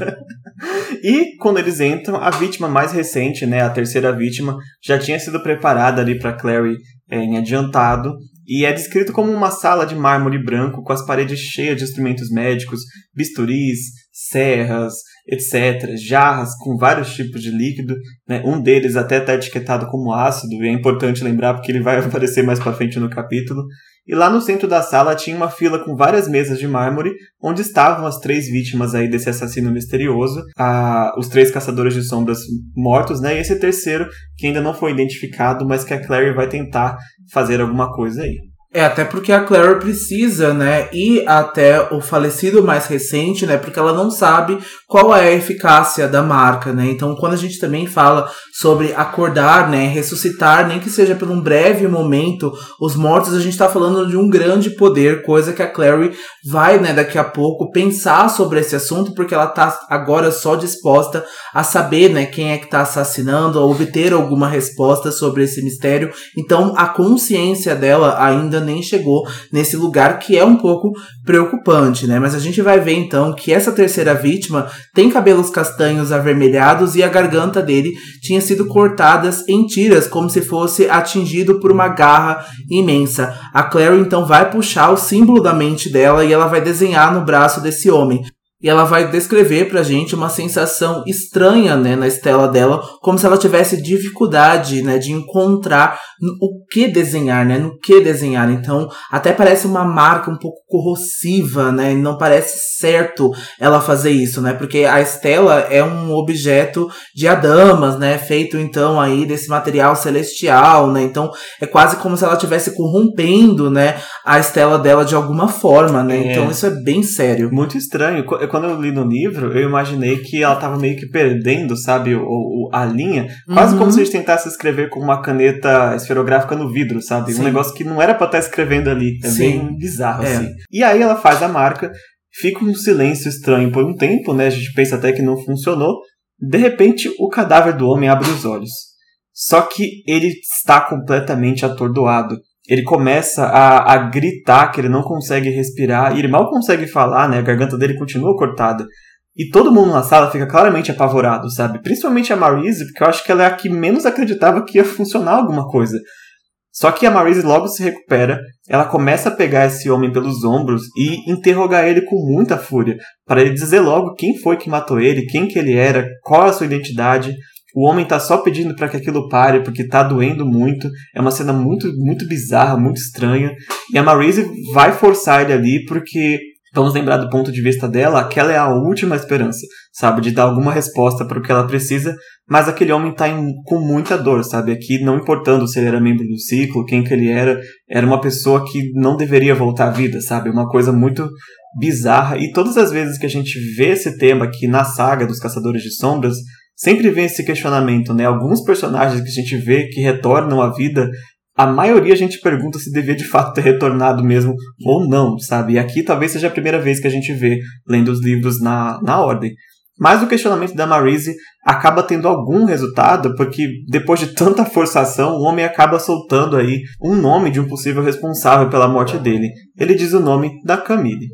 e quando eles entram, a vítima mais recente, né, a terceira vítima, já tinha sido preparada ali para Clary é, em adiantado e é descrito como uma sala de mármore branco com as paredes cheias de instrumentos médicos, bisturis, serras, etc. Jarras com vários tipos de líquido. Né? Um deles até está etiquetado como ácido, e é importante lembrar porque ele vai aparecer mais para frente no capítulo. E lá no centro da sala tinha uma fila com várias mesas de mármore, onde estavam as três vítimas aí desse assassino misterioso, a, os três caçadores de sombras mortos, né? E esse terceiro que ainda não foi identificado, mas que a Clary vai tentar fazer alguma coisa aí. É, até porque a Claire precisa, né, ir até o falecido mais recente, né, porque ela não sabe qual é a eficácia da marca, né. Então, quando a gente também fala sobre acordar, né, ressuscitar, nem que seja por um breve momento, os mortos, a gente tá falando de um grande poder, coisa que a Clary vai, né, daqui a pouco pensar sobre esse assunto, porque ela tá agora só disposta a saber, né, quem é que tá assassinando, a obter alguma resposta sobre esse mistério. Então, a consciência dela ainda nem chegou nesse lugar que é um pouco preocupante, né? Mas a gente vai ver então que essa terceira vítima tem cabelos castanhos avermelhados e a garganta dele tinha sido cortadas em tiras, como se fosse atingido por uma garra imensa. A Clary então vai puxar o símbolo da mente dela e ela vai desenhar no braço desse homem. E ela vai descrever pra gente uma sensação estranha, né, na estela dela, como se ela tivesse dificuldade, né, de encontrar o que desenhar, né, no que desenhar. Então, até parece uma marca um pouco corrosiva, né, não parece certo ela fazer isso, né, porque a estela é um objeto de adamas, né, feito então aí desse material celestial, né, então é quase como se ela estivesse corrompendo, né, a estela dela de alguma forma, né, é. então isso é bem sério. Muito estranho quando eu li no livro, eu imaginei que ela tava meio que perdendo, sabe, o, o a linha. Quase uhum. como se a gente tentasse escrever com uma caneta esferográfica no vidro, sabe? Sim. Um negócio que não era pra estar tá escrevendo ali. É Sim. bem bizarro, é. assim. E aí ela faz a marca, fica um silêncio estranho por um tempo, né? A gente pensa até que não funcionou. De repente, o cadáver do homem abre os olhos. Só que ele está completamente atordoado. Ele começa a, a gritar que ele não consegue respirar, e ele mal consegue falar, né? A garganta dele continua cortada. E todo mundo na sala fica claramente apavorado, sabe? Principalmente a Marise, porque eu acho que ela é a que menos acreditava que ia funcionar alguma coisa. Só que a Marise logo se recupera, ela começa a pegar esse homem pelos ombros e interrogar ele com muita fúria, para ele dizer logo quem foi que matou ele, quem que ele era, qual a sua identidade. O homem tá só pedindo para que aquilo pare porque tá doendo muito. É uma cena muito muito bizarra, muito estranha. E a Marise vai forçar ele ali porque vamos lembrar do ponto de vista dela, aquela é a última esperança, sabe, de dar alguma resposta para o que ela precisa, mas aquele homem está com muita dor, sabe, aqui não importando se ele era membro do ciclo, quem que ele era, era uma pessoa que não deveria voltar à vida, sabe, uma coisa muito bizarra, e todas as vezes que a gente vê esse tema aqui na saga dos Caçadores de Sombras, sempre vem esse questionamento, né, alguns personagens que a gente vê que retornam à vida a maioria a gente pergunta se devia de fato ter retornado mesmo ou não, sabe? E aqui talvez seja a primeira vez que a gente vê lendo os livros na, na ordem. Mas o questionamento da Marise acaba tendo algum resultado, porque depois de tanta forçação, o homem acaba soltando aí um nome de um possível responsável pela morte dele. Ele diz o nome da Camille.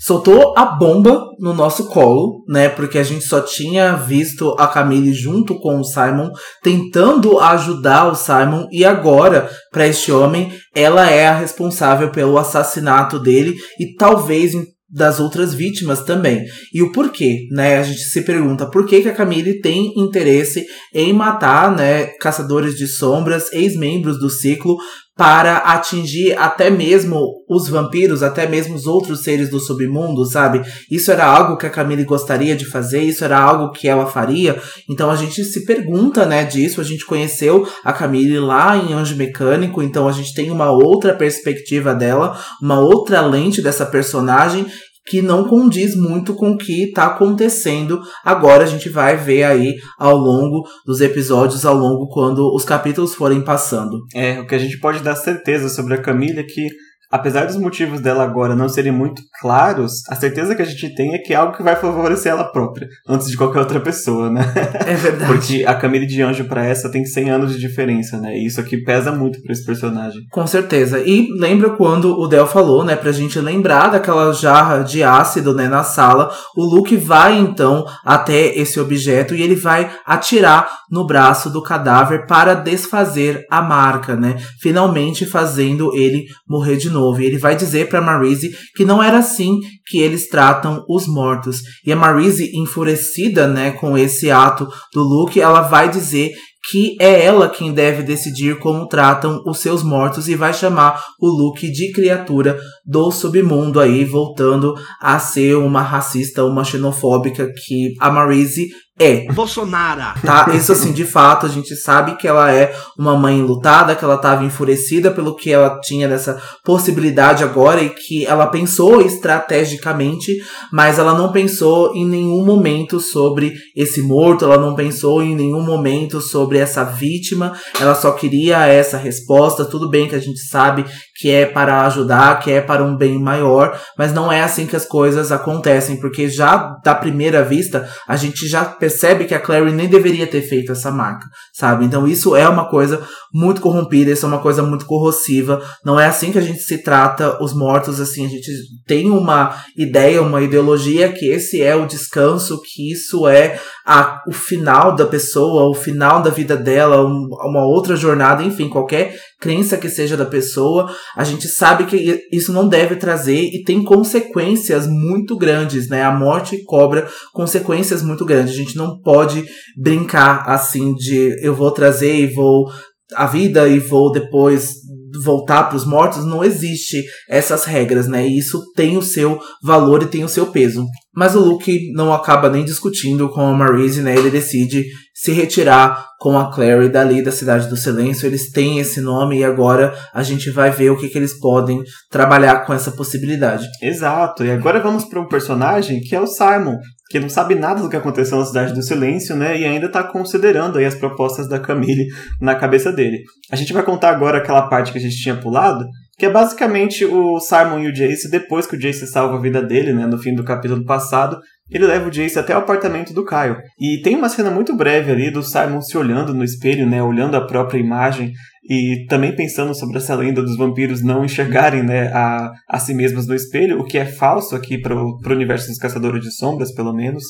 Soltou a bomba no nosso colo, né? Porque a gente só tinha visto a Camille junto com o Simon tentando ajudar o Simon e agora para este homem ela é a responsável pelo assassinato dele e talvez das outras vítimas também. E o porquê, né? A gente se pergunta por que, que a Camille tem interesse em matar, né, caçadores de sombras, ex-membros do ciclo, para atingir até mesmo os vampiros, até mesmo os outros seres do submundo, sabe? Isso era algo que a Camille gostaria de fazer, isso era algo que ela faria. Então a gente se pergunta, né, disso. A gente conheceu a Camille lá em Anjo Mecânico, então a gente tem uma outra perspectiva dela, uma outra lente dessa personagem que não condiz muito com o que está acontecendo. Agora a gente vai ver aí ao longo dos episódios, ao longo quando os capítulos forem passando. É, o que a gente pode dar certeza sobre a Camila é que apesar dos motivos dela agora não serem muito claros, a certeza que a gente tem é que é algo que vai favorecer ela própria, antes de qualquer outra pessoa, né? É verdade. Porque a Camille de Anjo para essa tem 100 anos de diferença, né? E isso aqui pesa muito para esse personagem. Com certeza. E lembra quando o Del falou, né, pra gente lembrar daquela jarra de ácido, né, na sala, o Luke vai então até esse objeto e ele vai atirar no braço do cadáver para desfazer a marca, né? Finalmente fazendo ele morrer de novo ele vai dizer para Marise que não era assim que eles tratam os mortos. E a Marise, enfurecida, né, com esse ato do Luke, ela vai dizer que é ela quem deve decidir como tratam os seus mortos e vai chamar o Luke de criatura do submundo aí, voltando a ser uma racista, uma xenofóbica que a Marise é. Bolsonaro. Tá? Isso assim, de fato, a gente sabe que ela é uma mãe lutada, que ela estava enfurecida pelo que ela tinha dessa possibilidade agora e que ela pensou estrategicamente, mas ela não pensou em nenhum momento sobre esse morto, ela não pensou em nenhum momento sobre essa vítima, ela só queria essa resposta. Tudo bem que a gente sabe que é para ajudar, que é para um bem maior, mas não é assim que as coisas acontecem, porque já da primeira vista a gente já percebe que a Clary nem deveria ter feito essa marca, sabe? Então isso é uma coisa muito corrompida, isso é uma coisa muito corrosiva. Não é assim que a gente se trata os mortos, assim, a gente tem uma ideia, uma ideologia que esse é o descanso, que isso é a, o final da pessoa, o final da vida dela, um, uma outra jornada, enfim, qualquer crença que seja da pessoa, a gente sabe que isso não deve trazer e tem consequências muito grandes, né? A morte cobra consequências muito grandes. A gente não pode brincar assim de eu vou trazer e vou a vida e vou depois voltar para os mortos, não existe essas regras, né? E isso tem o seu valor e tem o seu peso. Mas o Luke não acaba nem discutindo com a Marise, né? Ele decide se retirar com a Clary dali da Cidade do Silêncio. Eles têm esse nome e agora a gente vai ver o que, que eles podem trabalhar com essa possibilidade. Exato. E agora vamos para um personagem que é o Simon, que não sabe nada do que aconteceu na Cidade do Silêncio, né? E ainda está considerando aí as propostas da Camille na cabeça dele. A gente vai contar agora aquela parte que a gente tinha pulado, que é basicamente o Simon e o Jace, depois que o Jace salva a vida dele, né, no fim do capítulo passado, ele leva o Jace até o apartamento do Kyle. E tem uma cena muito breve ali do Simon se olhando no espelho, né, olhando a própria imagem e também pensando sobre essa lenda dos vampiros não enxergarem né, a, a si mesmos no espelho, o que é falso aqui para o universo dos Caçadores de Sombras, pelo menos.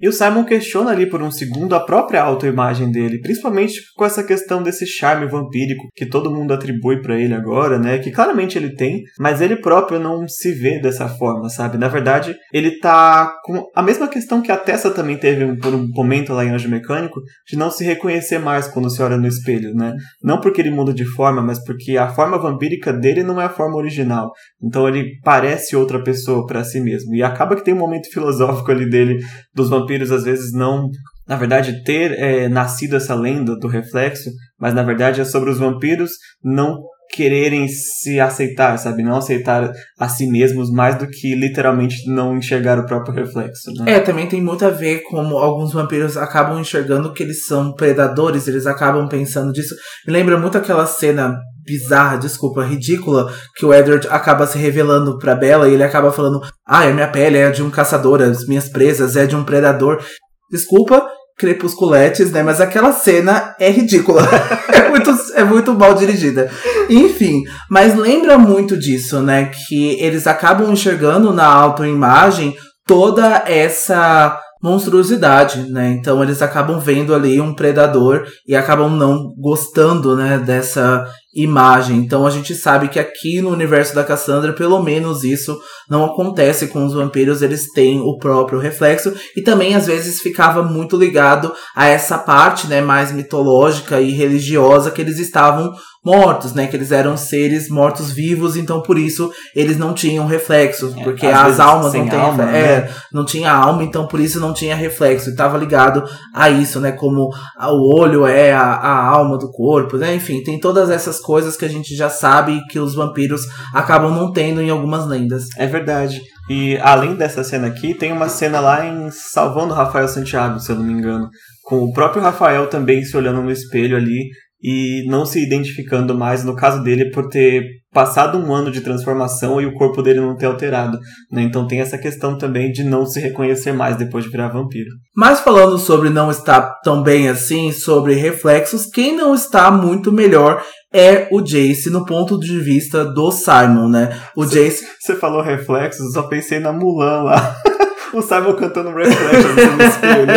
E o Simon questiona ali por um segundo a própria autoimagem dele, principalmente com essa questão desse charme vampírico que todo mundo atribui para ele agora, né? Que claramente ele tem, mas ele próprio não se vê dessa forma, sabe? Na verdade, ele tá com a mesma questão que a Tessa também teve por um momento lá em Anjo Mecânico, de não se reconhecer mais quando se olha no espelho, né? Não porque ele muda de forma, mas porque a forma vampírica dele não é a forma original. Então ele parece outra pessoa para si mesmo. E acaba que tem um momento filosófico ali dele dos vampiros vampiros às vezes não, na verdade, ter é, nascido essa lenda do reflexo, mas na verdade é sobre os vampiros não quererem se aceitar, sabe? Não aceitar a si mesmos mais do que literalmente não enxergar o próprio reflexo. Né? É, também tem muito a ver como alguns vampiros acabam enxergando que eles são predadores, eles acabam pensando disso. Me lembra muito aquela cena bizarra, desculpa, ridícula, que o Edward acaba se revelando pra Bella e ele acaba falando: Ah, a minha pele é de um caçador, as minhas presas é de um predador. Desculpa, crepusculetes, né? Mas aquela cena é ridícula. é, muito, é muito mal dirigida. Enfim, mas lembra muito disso, né? Que eles acabam enxergando na autoimagem toda essa monstruosidade, né? Então eles acabam vendo ali um predador e acabam não gostando, né, dessa imagem. Então a gente sabe que aqui no universo da Cassandra, pelo menos isso não acontece com os vampiros, eles têm o próprio reflexo e também às vezes ficava muito ligado a essa parte, né, mais mitológica e religiosa que eles estavam mortos, né? Que eles eram seres mortos vivos, então por isso eles não tinham reflexo, é, porque as almas não têm, alma, é, né? não tinha alma, então por isso não tinha reflexo. E estava ligado a isso, né? Como o olho é a, a alma do corpo, né? Enfim, tem todas essas coisas que a gente já sabe que os vampiros acabam não tendo em algumas lendas. É verdade. E além dessa cena aqui, tem uma cena lá em Salvando Rafael Santiago, se eu não me engano, com o próprio Rafael também se olhando no espelho ali e não se identificando mais, no caso dele, por ter passado um ano de transformação e o corpo dele não ter alterado. Né? Então tem essa questão também de não se reconhecer mais depois de virar vampiro. Mas falando sobre não estar tão bem assim, sobre reflexos, quem não está muito melhor é o Jace no ponto de vista do Simon, né? O Jace. Você falou reflexos, eu só pensei na Mulan lá. o Simon cantando Reflections no espelho.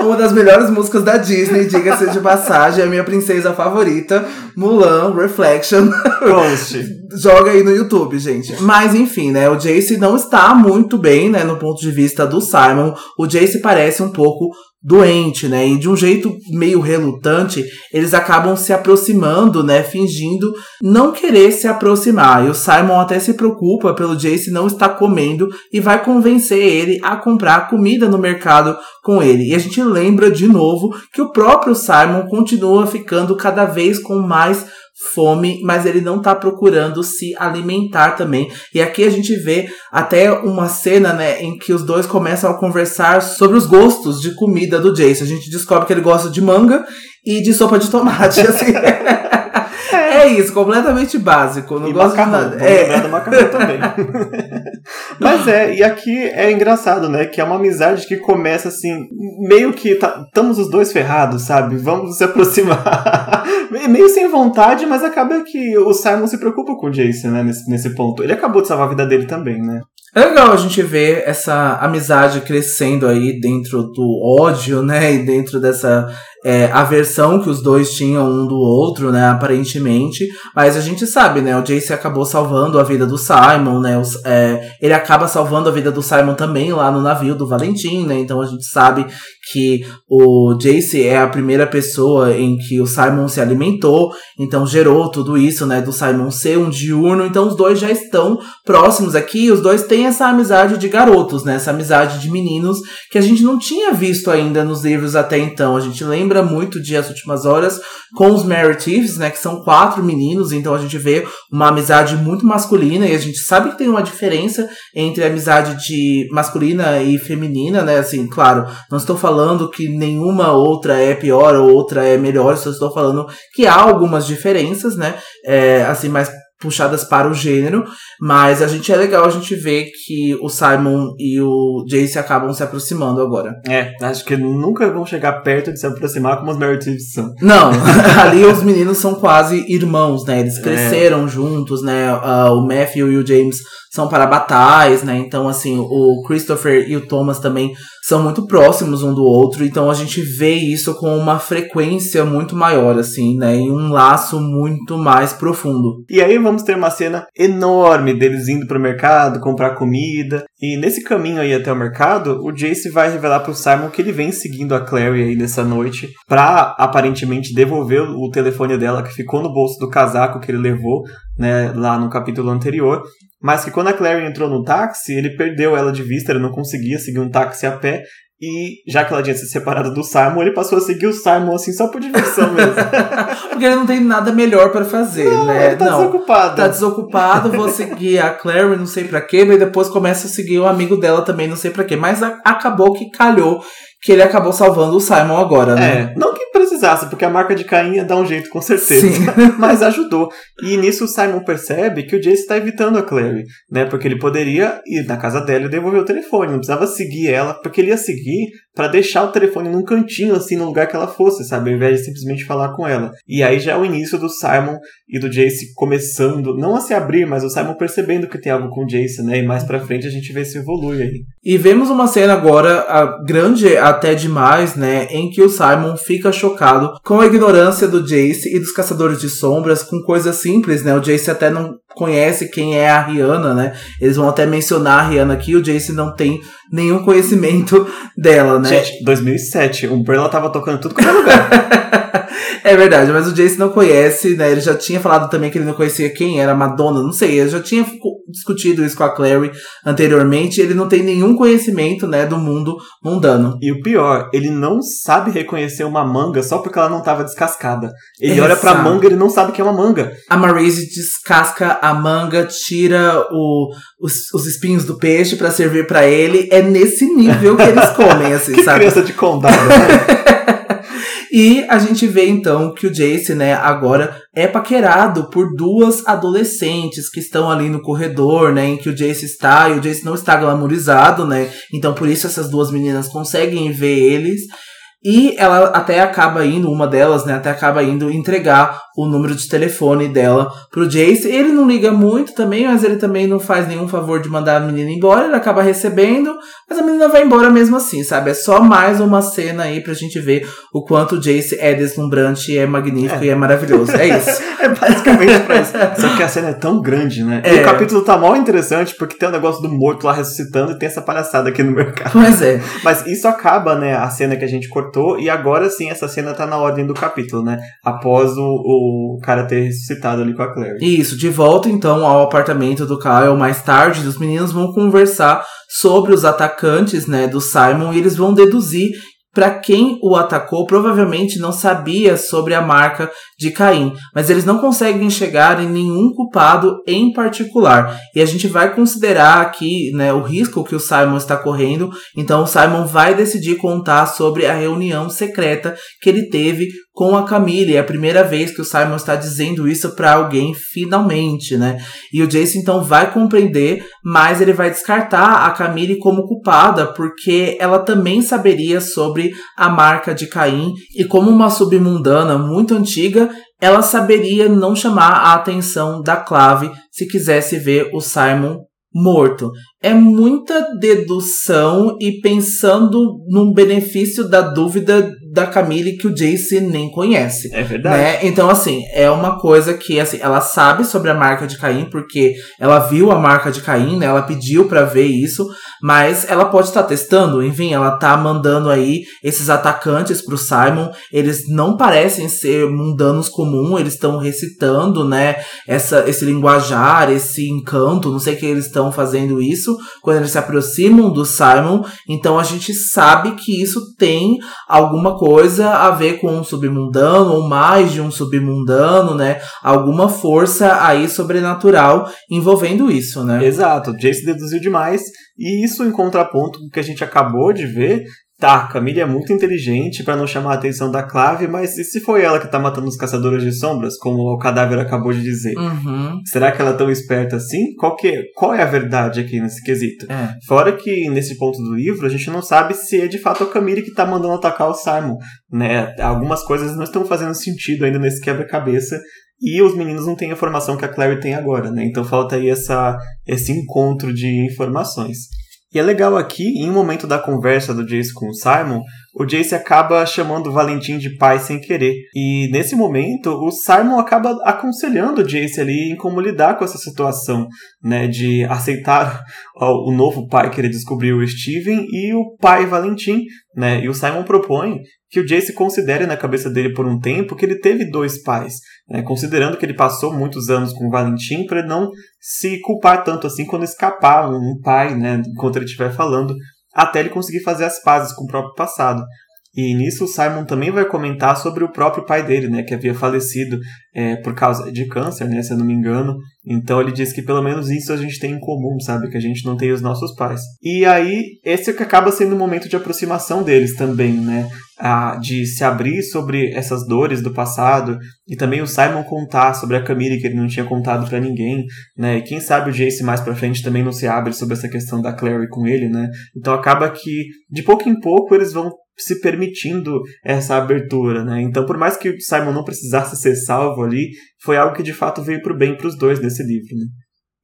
Uma das melhores músicas da Disney, diga-se de passagem, é a minha princesa favorita, Mulan Reflection. Post. Joga aí no YouTube, gente. Mas enfim, né? O Jace não está muito bem, né? No ponto de vista do Simon. O Jace parece um pouco doente, né? E de um jeito meio relutante, eles acabam se aproximando, né? Fingindo não querer se aproximar. E o Simon até se preocupa pelo Jace não estar comendo e vai convencer ele a comprar comida no mercado com ele. E a gente lembra de novo que o próprio Simon continua ficando cada vez com mais fome, mas ele não tá procurando se alimentar também. E aqui a gente vê até uma cena, né, em que os dois começam a conversar sobre os gostos de comida do Jason. A gente descobre que ele gosta de manga e de sopa de tomate, assim. É isso, completamente básico. Não e gosto macarrão, de nada. É. do macarrão também. Mas é, e aqui é engraçado, né? Que é uma amizade que começa assim, meio que estamos tá, os dois ferrados, sabe? Vamos se aproximar. meio sem vontade, mas acaba que o Simon se preocupa com o Jason, né? Nesse, nesse ponto. Ele acabou de salvar a vida dele também, né? É legal a gente ver essa amizade crescendo aí dentro do ódio, né? E dentro dessa é, aversão que os dois tinham um do outro, né? Aparentemente. Mas a gente sabe, né? O Jace acabou salvando a vida do Simon, né? Os, é, ele acaba salvando a vida do Simon também lá no navio do Valentim, né? Então a gente sabe que o Jace é a primeira pessoa em que o Simon se alimentou, então gerou tudo isso, né? Do Simon ser um diurno. Então os dois já estão próximos aqui. Os dois têm essa amizade de garotos, né? Essa amizade de meninos que a gente não tinha visto ainda nos livros até então. A gente lembra muito de As Últimas Horas com os Meritives, né? Que são quatro meninos, então a gente vê uma amizade muito masculina e a gente sabe que tem uma diferença entre a amizade de masculina e feminina, né? Assim, claro, não estou falando que nenhuma outra é pior ou outra é melhor, só estou falando que há algumas diferenças, né? É, assim, mas puxadas para o gênero, mas a gente é legal a gente ver que o Simon e o Jace acabam se aproximando agora. É, acho que nunca vão chegar perto de se aproximar como os Merediths são. Não, ali os meninos são quase irmãos, né? Eles cresceram é. juntos, né? Uh, o Matthew e o James são para batais, né? Então, assim, o Christopher e o Thomas também são muito próximos um do outro, então a gente vê isso com uma frequência muito maior, assim, né? E um laço muito mais profundo. E aí vamos ter uma cena enorme deles indo pro mercado, comprar comida, e nesse caminho aí até o mercado, o Jace vai revelar pro Simon que ele vem seguindo a Clary aí nessa noite pra aparentemente devolver o telefone dela que ficou no bolso do casaco que ele levou, né, lá no capítulo anterior mas que quando a Clary entrou no táxi, ele perdeu ela de vista, ele não conseguia seguir um táxi a pé, e já que ela tinha se separado do Simon, ele passou a seguir o Simon assim só por diversão mesmo. Porque ele não tem nada melhor para fazer, não, né? Ele tá não, desocupado. Tá desocupado, vou seguir a Clary, não sei para quê, mas depois começa a seguir o amigo dela também, não sei para quê. Mas a, acabou que calhou que ele acabou salvando o Simon agora, né? É, não que precisasse, porque a marca de Caim ia dar um jeito com certeza. Sim. Mas ajudou. E nisso o Simon percebe que o Jace está evitando a Clary, né? Porque ele poderia ir na casa dela e devolver o telefone, não precisava seguir ela, porque ele ia seguir para deixar o telefone num cantinho, assim, no lugar que ela fosse, sabe? Ao invés de simplesmente falar com ela. E aí já é o início do Simon e do Jace começando, não a se abrir, mas o Simon percebendo que tem algo com o Jace, né? E mais pra frente a gente vê se evolui aí. E vemos uma cena agora, a grande até demais, né? Em que o Simon fica chocado com a ignorância do Jace e dos Caçadores de Sombras, com coisas simples, né? O Jace até não conhece quem é a Rihanna, né? Eles vão até mencionar a Rihanna aqui, o Jace não tem nenhum conhecimento dela, né? Gente, 2007, o Umbrella tava tocando tudo quanto é lugar. é verdade, mas o Jace não conhece, né? Ele já tinha falado também que ele não conhecia quem era Madonna, não sei, ele já tinha discutido isso com a Clary anteriormente, ele não tem nenhum conhecimento, né, do mundo mundano. E o pior, ele não sabe reconhecer uma manga só porque ela não tava descascada. Ele Exato. olha pra manga e ele não sabe que é uma manga. A Marise descasca a manga, tira o, os, os espinhos do peixe para servir para ele. É nesse nível que eles comem, assim, que sabe? criança de condado, né? E a gente vê então que o Jace, né, agora é paquerado por duas adolescentes que estão ali no corredor, né, em que o Jace está e o Jace não está glamourizado, né? Então por isso essas duas meninas conseguem ver eles. E ela até acaba indo, uma delas, né, até acaba indo entregar o número de telefone dela pro Jace. Ele não liga muito também, mas ele também não faz nenhum favor de mandar a menina embora, ele acaba recebendo, mas a menina vai embora mesmo assim, sabe? É só mais uma cena aí pra gente ver o quanto o Jace é deslumbrante, é magnífico é. e é maravilhoso. É isso. é basicamente pra isso. Só que a cena é tão grande, né? É. E o capítulo tá mal interessante porque tem o um negócio do morto lá ressuscitando e tem essa palhaçada aqui no mercado. Pois é. Mas isso acaba, né, a cena que a gente cortou e agora sim essa cena tá na ordem do capítulo, né? Após o, o o cara ter ressuscitado ali com a Claire. Isso, de volta então ao apartamento do Kyle mais tarde, os meninos vão conversar sobre os atacantes, né, do Simon e eles vão deduzir para quem o atacou provavelmente não sabia sobre a marca de Caim, mas eles não conseguem chegar em nenhum culpado em particular. E a gente vai considerar aqui né, o risco que o Simon está correndo, então o Simon vai decidir contar sobre a reunião secreta que ele teve com a Camille. É a primeira vez que o Simon está dizendo isso para alguém finalmente, né? E o Jason então vai compreender, mas ele vai descartar a Camille como culpada, porque ela também saberia sobre a marca de Caim e como uma submundana muito antiga, ela saberia não chamar a atenção da Clave se quisesse ver o Simon morto. É muita dedução e pensando num benefício da dúvida da Camille que o Jace nem conhece. É verdade. Né? Então, assim, é uma coisa que, assim, ela sabe sobre a marca de Caim, porque ela viu a marca de Caim, né? Ela pediu para ver isso, mas ela pode estar tá testando, enfim, ela tá mandando aí esses atacantes pro Simon. Eles não parecem ser mundanos comum, eles estão recitando, né? Essa, esse linguajar, esse encanto, não sei que eles estão fazendo isso quando eles se aproximam do Simon. Então a gente sabe que isso tem alguma coisa a ver com um submundano, ou mais de um submundano, né? Alguma força aí sobrenatural envolvendo isso, né? Exato, Jace deduziu demais, e isso em contraponto com o que a gente acabou de ver tá, Camille é muito inteligente para não chamar a atenção da Clave, mas e se foi ela que tá matando os caçadores de sombras, como o cadáver acabou de dizer? Uhum. Será que ela é tão esperta assim? Qual, que, qual é a verdade aqui nesse quesito? É. Fora que, nesse ponto do livro, a gente não sabe se é de fato a Camille que tá mandando atacar o Simon, né? Algumas coisas não estão fazendo sentido ainda nesse quebra-cabeça, e os meninos não têm a formação que a Clary tem agora, né? Então falta aí essa, esse encontro de informações. E é legal aqui, em um momento da conversa do Jace com o Simon, o Jace acaba chamando o Valentim de pai sem querer. E nesse momento, o Simon acaba aconselhando o Jace ali em como lidar com essa situação, né, de aceitar o novo pai que ele descobriu, o Steven, e o pai Valentim, né? E o Simon propõe que o Jace considere na cabeça dele por um tempo que ele teve dois pais, né? considerando que ele passou muitos anos com o Valentim para não se culpar tanto assim quando escapar um pai, né, enquanto ele estiver falando, até ele conseguir fazer as pazes com o próprio passado. E nisso o Simon também vai comentar sobre o próprio pai dele, né, que havia falecido é, por causa de câncer, né, se eu não me engano. Então ele diz que pelo menos isso a gente tem em comum, sabe, que a gente não tem os nossos pais. E aí esse que acaba sendo o momento de aproximação deles também, né, de se abrir sobre essas dores do passado e também o Simon contar sobre a Camille que ele não tinha contado para ninguém, né, e quem sabe o Jace mais para frente também não se abre sobre essa questão da Clary com ele, né. Então acaba que de pouco em pouco eles vão se permitindo essa abertura, né? Então, por mais que o Simon não precisasse ser salvo ali, foi algo que de fato veio pro bem para os dois nesse livro, né?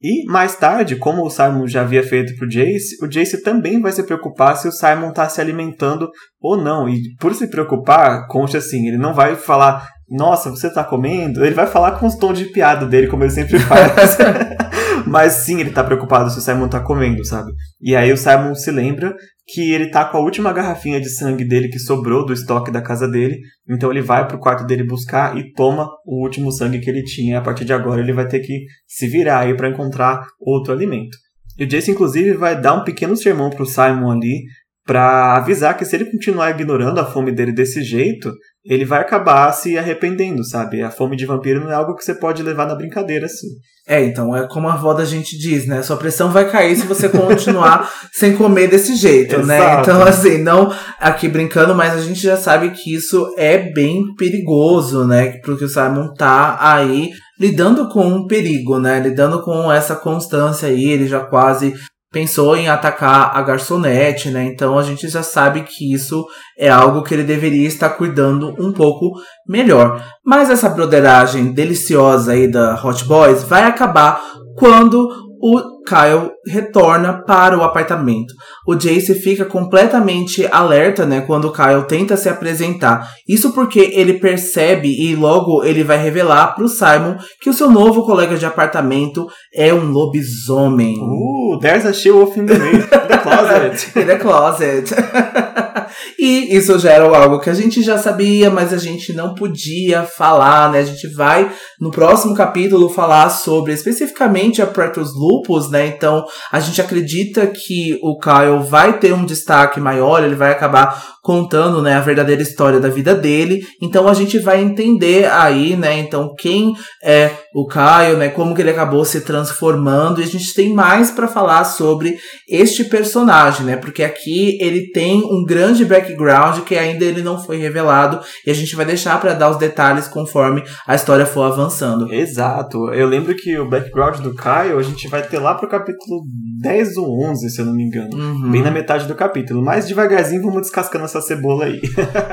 E mais tarde, como o Simon já havia feito pro Jace, o Jace também vai se preocupar se o Simon está se alimentando ou não. E por se preocupar, conte assim, ele não vai falar, nossa, você está comendo? Ele vai falar com os tons de piada dele, como ele sempre faz. Mas sim, ele tá preocupado se o Simon tá comendo, sabe? E aí o Simon se lembra que ele tá com a última garrafinha de sangue dele que sobrou do estoque da casa dele. Então ele vai pro quarto dele buscar e toma o último sangue que ele tinha. A partir de agora ele vai ter que se virar aí para encontrar outro alimento. E o Jace, inclusive, vai dar um pequeno sermão pro Simon ali para avisar que se ele continuar ignorando a fome dele desse jeito, ele vai acabar se arrependendo, sabe? A fome de vampiro não é algo que você pode levar na brincadeira assim. É, então, é como a avó da gente diz, né? Sua pressão vai cair se você continuar sem comer desse jeito, né? Então, assim, não aqui brincando, mas a gente já sabe que isso é bem perigoso, né? Porque o Simon tá aí lidando com um perigo, né? Lidando com essa constância aí, ele já quase pensou em atacar a garçonete, né? Então a gente já sabe que isso é algo que ele deveria estar cuidando um pouco melhor. Mas essa broderagem deliciosa aí da Hot Boys vai acabar quando o Kyle retorna para o apartamento. O Jace fica completamente alerta, né, quando o Kyle tenta se apresentar. Isso porque ele percebe e logo ele vai revelar para o Simon que o seu novo colega de apartamento é um lobisomem. Uh, there's a she-wolf in the, the closet. in the closet. e isso já era algo que a gente já sabia, mas a gente não podia falar, né? A gente vai no próximo capítulo falar sobre especificamente a Pretus Lupus, né? Então a gente acredita que o Kyle vai ter um destaque maior, ele vai acabar contando, né, a verdadeira história da vida dele. Então a gente vai entender aí, né, então quem é o Caio, né, como que ele acabou se transformando. E a gente tem mais para falar sobre este personagem, né, porque aqui ele tem um grande background que ainda ele não foi revelado e a gente vai deixar para dar os detalhes conforme a história for avançando. Exato. Eu lembro que o background do Caio a gente vai ter lá pro capítulo 10 ou 11, se eu não me engano. Uhum. Bem na metade do capítulo. Mas devagarzinho vamos descascando essa cebola aí.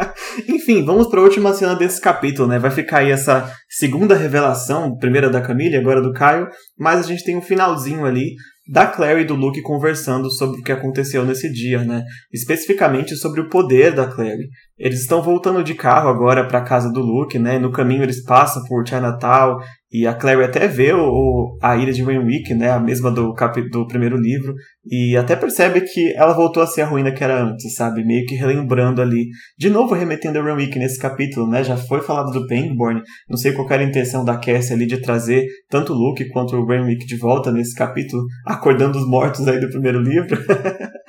Enfim, vamos para a última cena desse capítulo, né? Vai ficar aí essa segunda revelação, primeira da Camille, agora do Caio, mas a gente tem um finalzinho ali da Claire e do Luke conversando sobre o que aconteceu nesse dia, né? Especificamente sobre o poder da Claire. Eles estão voltando de carro agora para casa do Luke, né? No caminho eles passam por Chinatown e a Claire até vê o, o a ilha de Renwick, né? A mesma do, cap, do primeiro livro. E até percebe que ela voltou a ser a ruína que era antes, sabe? Meio que relembrando ali. De novo remetendo a Renwick nesse capítulo, né? Já foi falado do Pangborn. Não sei qual era a intenção da Cassie ali de trazer tanto o Luke quanto o Renwick de volta nesse capítulo, acordando os mortos aí do primeiro livro.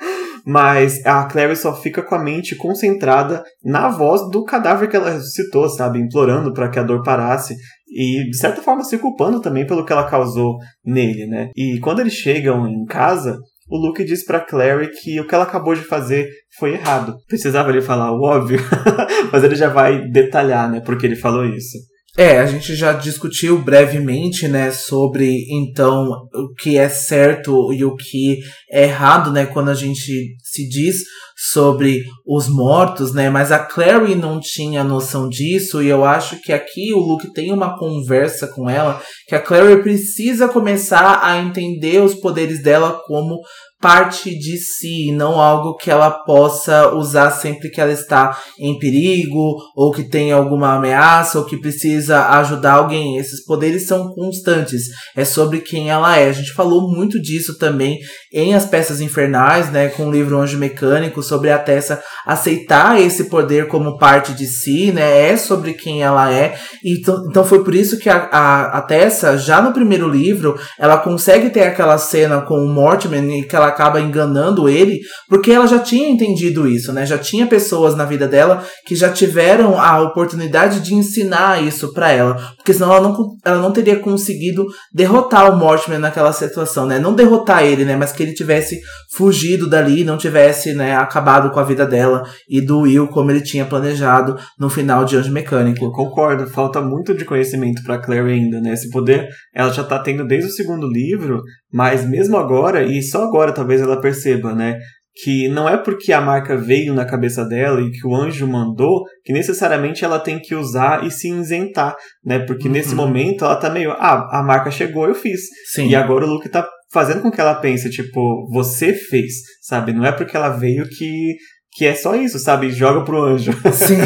mas a Clary só fica com a mente concentrada na voz do cadáver que ela ressuscitou, sabe? Implorando para que a dor parasse e de certa forma se culpando também pelo que ela causou nele, né? E quando eles chegam em casa, o Luke diz pra Clary que o que ela acabou de fazer foi errado. Precisava ele falar o óbvio, mas ele já vai detalhar, né, porque ele falou isso. É, a gente já discutiu brevemente, né, sobre então o que é certo e o que é errado, né, quando a gente se diz sobre os mortos, né, mas a Clary não tinha noção disso e eu acho que aqui o Luke tem uma conversa com ela que a Clary precisa começar a entender os poderes dela como parte de si, não algo que ela possa usar sempre que ela está em perigo, ou que tem alguma ameaça, ou que precisa ajudar alguém. Esses poderes são constantes, é sobre quem ela é. A gente falou muito disso também em As Peças Infernais, né, com o livro Anjo Mecânico, sobre a Tessa aceitar esse poder como parte de si, né, é sobre quem ela é. Então, então foi por isso que a, a, a Tessa, já no primeiro livro, ela consegue ter aquela cena com o Mortimer e que ela acaba enganando ele, porque ela já tinha entendido isso, né? Já tinha pessoas na vida dela que já tiveram a oportunidade de ensinar isso para ela, porque senão ela não, ela não teria conseguido derrotar o Mortimer naquela situação, né? Não derrotar ele, né? Mas que ele tivesse fugido dali, não tivesse, né, acabado com a vida dela e do Will como ele tinha planejado no final de Anjo Mecânico. Eu concordo, falta muito de conhecimento para Claire ainda, né? Esse poder ela já tá tendo desde o segundo livro, mas mesmo agora e só agora talvez ela perceba, né? Que não é porque a marca veio na cabeça dela e que o anjo mandou que necessariamente ela tem que usar e se isentar, né? Porque uhum. nesse momento ela tá meio, ah, a marca chegou, eu fiz. Sim. E agora o Luke tá fazendo com que ela pense, tipo, você fez, sabe? Não é porque ela veio que que é só isso, sabe? Joga pro anjo. Sim.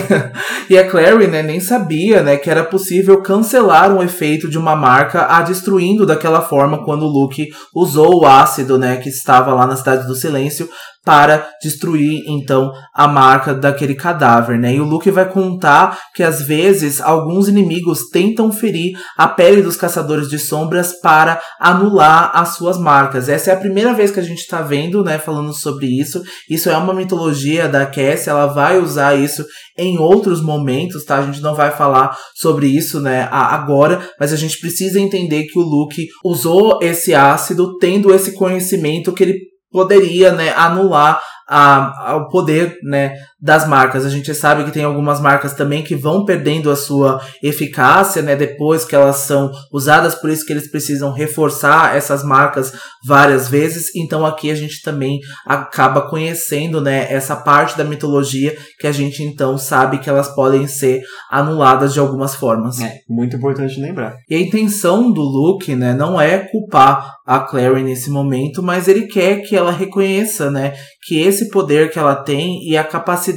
E a Clary, né, nem sabia, né, que era possível cancelar um efeito de uma marca a destruindo daquela forma quando o Luke usou o ácido, né, que estava lá na Cidade do Silêncio para destruir então a marca daquele cadáver, né? E o Luke vai contar que às vezes alguns inimigos tentam ferir a pele dos caçadores de sombras para anular as suas marcas. Essa é a primeira vez que a gente está vendo, né, falando sobre isso. Isso é uma mitologia da Cassie, ela vai usar isso em outros momentos, tá? A gente não vai falar sobre isso, né, agora, mas a gente precisa entender que o Luke usou esse ácido tendo esse conhecimento que ele poderia né, anular a, ao poder né, das marcas. A gente sabe que tem algumas marcas também que vão perdendo a sua eficácia né, depois que elas são usadas, por isso que eles precisam reforçar essas marcas várias vezes. Então aqui a gente também acaba conhecendo né, essa parte da mitologia que a gente então sabe que elas podem ser anuladas de algumas formas. É, muito importante lembrar. E a intenção do Luke né, não é culpar a Clary nesse momento, mas ele quer que ela reconheça né, que esse poder que ela tem e a capacidade,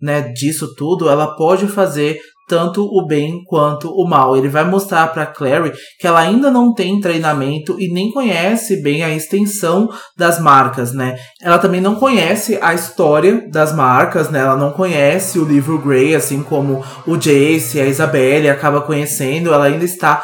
né, disso tudo, ela pode fazer tanto o bem quanto o mal. Ele vai mostrar para Clary que ela ainda não tem treinamento e nem conhece bem a extensão das marcas, né? Ela também não conhece a história das marcas, né? Ela não conhece o livro Grey, assim como o Jace, a Isabelle acaba conhecendo. Ela ainda está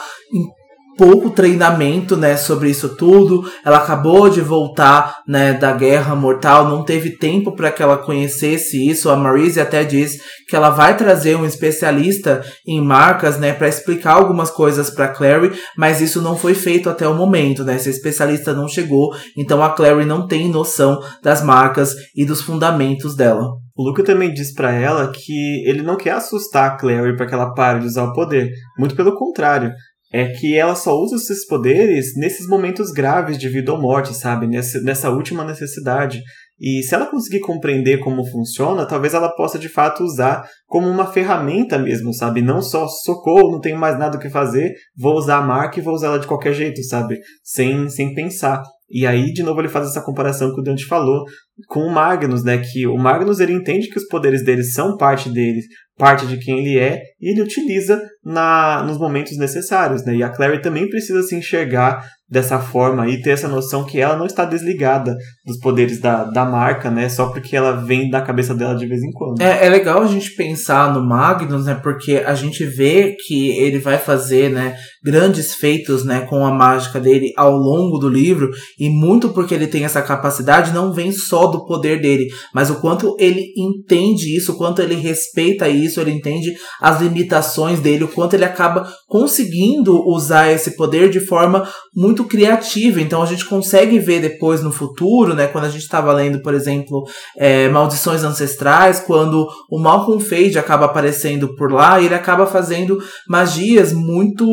pouco treinamento, né, sobre isso tudo. Ela acabou de voltar, né, da Guerra Mortal, não teve tempo para que ela conhecesse isso. A Marise até diz que ela vai trazer um especialista em marcas, né, para explicar algumas coisas para Clary, mas isso não foi feito até o momento, né? Esse especialista não chegou, então a Clary não tem noção das marcas e dos fundamentos dela. O Luca também diz para ela que ele não quer assustar a Clary para que ela pare de usar o poder. Muito pelo contrário é que ela só usa esses poderes nesses momentos graves de vida ou morte, sabe? Nessa, nessa última necessidade. E se ela conseguir compreender como funciona, talvez ela possa de fato usar como uma ferramenta mesmo, sabe? Não só socorro, não tenho mais nada o que fazer, vou usar a marca e vou usar ela de qualquer jeito, sabe? Sem, sem pensar. E aí, de novo, ele faz essa comparação que o Dante falou com o Magnus, né? Que o Magnus ele entende que os poderes dele são parte dele, parte de quem ele é, e ele utiliza na, nos momentos necessários, né? E a Clary também precisa se enxergar dessa forma e ter essa noção que ela não está desligada dos poderes da, da marca, né? Só porque ela vem da cabeça dela de vez em quando. É, é legal a gente pensar no Magnus, né? Porque a gente vê que ele vai fazer, né? Grandes feitos, né, com a mágica dele ao longo do livro, e muito porque ele tem essa capacidade, não vem só do poder dele, mas o quanto ele entende isso, o quanto ele respeita isso, ele entende as limitações dele, o quanto ele acaba conseguindo usar esse poder de forma muito criativa. Então a gente consegue ver depois no futuro, né, quando a gente estava lendo, por exemplo, é, Maldições Ancestrais, quando o Malcolm Fade acaba aparecendo por lá, ele acaba fazendo magias muito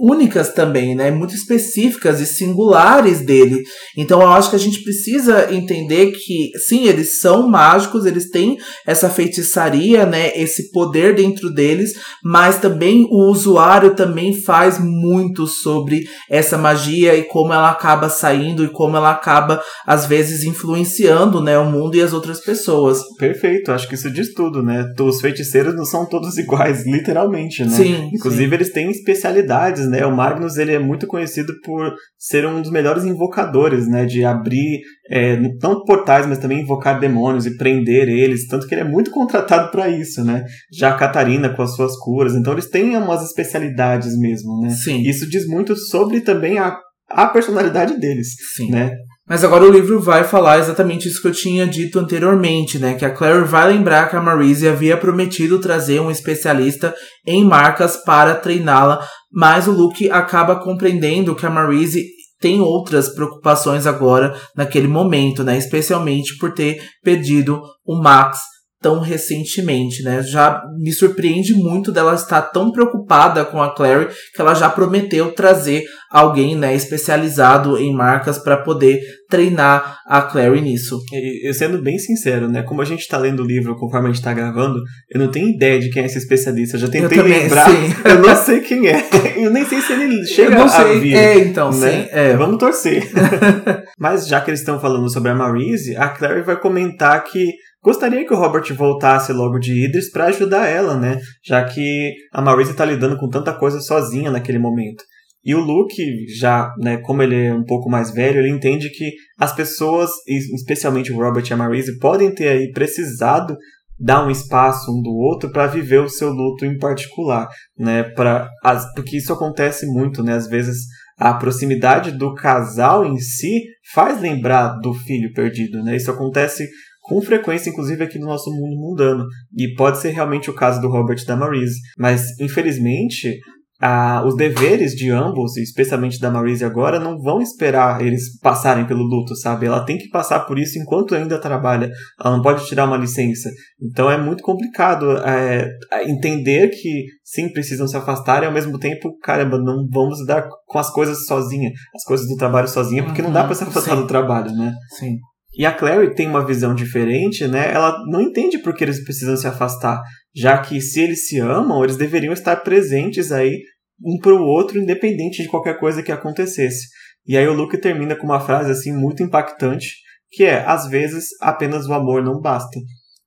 únicas também, né? Muito específicas e singulares dele. Então eu acho que a gente precisa entender que, sim, eles são mágicos, eles têm essa feitiçaria, né? Esse poder dentro deles, mas também o usuário também faz muito sobre essa magia e como ela acaba saindo e como ela acaba, às vezes, influenciando, né? O mundo e as outras pessoas. Perfeito, acho que isso diz tudo, né? Os feiticeiros não são todos iguais, literalmente, né? Sim. Inclusive, sim. eles têm especialidades, né? O Magnus ele é muito conhecido por ser um dos melhores invocadores, né? De abrir é, não portais, mas também invocar demônios e prender eles, tanto que ele é muito contratado para isso, né? Já a Catarina com as suas curas, então eles têm umas especialidades mesmo, né? Sim. Isso diz muito sobre também a, a personalidade deles, Sim. né? Mas agora o livro vai falar exatamente isso que eu tinha dito anteriormente, né? Que a Claire vai lembrar que a Marise havia prometido trazer um especialista em marcas para treiná-la, mas o Luke acaba compreendendo que a Marise tem outras preocupações agora naquele momento, né? Especialmente por ter perdido o Max tão recentemente, né? Já me surpreende muito dela estar tão preocupada com a Clary que ela já prometeu trazer alguém, né, especializado em marcas para poder treinar a Clary nisso. E, eu sendo bem sincero, né? Como a gente tá lendo o livro conforme a gente tá gravando, eu não tenho ideia de quem é esse especialista. Eu já tentei Eu também, lembrar, sim. eu não sei quem é. Eu nem sei se ele chega eu não a sei. vir. É, então, né? sim. É. Vamos torcer. Mas já que eles estão falando sobre a Marise, a Clary vai comentar que gostaria que o Robert voltasse logo de Idris para ajudar ela, né? Já que a Marise tá lidando com tanta coisa sozinha naquele momento. E o Luke, já, né, como ele é um pouco mais velho, ele entende que as pessoas, especialmente o Robert e a Marise, podem ter aí precisado dar um espaço um do outro para viver o seu luto em particular, né? Para porque isso acontece muito, né? Às vezes a proximidade do casal em si faz lembrar do filho perdido, né? Isso acontece com frequência, inclusive aqui no nosso mundo mundano. E pode ser realmente o caso do Robert da Marise. Mas, infelizmente, ah, os deveres de ambos, especialmente da Marise agora, não vão esperar eles passarem pelo luto, sabe? Ela tem que passar por isso enquanto ainda trabalha. Ela não pode tirar uma licença. Então é muito complicado é, entender que sim, precisam se afastar e ao mesmo tempo, caramba, não vamos lidar com as coisas sozinha, as coisas do trabalho sozinha, porque não dá para se afastar Sim. do trabalho, né? Sim. E a Clary tem uma visão diferente, né? Ela não entende por que eles precisam se afastar, já que se eles se amam, eles deveriam estar presentes aí um para o outro, independente de qualquer coisa que acontecesse. E aí o Luke termina com uma frase assim muito impactante, que é: às vezes apenas o amor não basta.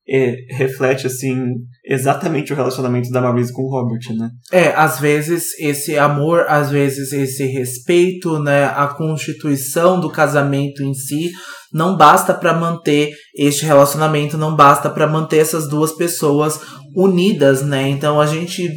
E reflete assim exatamente o relacionamento da Marise com o Robert, né? É, às vezes esse amor, às vezes esse respeito, né, a constituição do casamento em si não basta para manter este relacionamento, não basta para manter essas duas pessoas unidas, né? Então a gente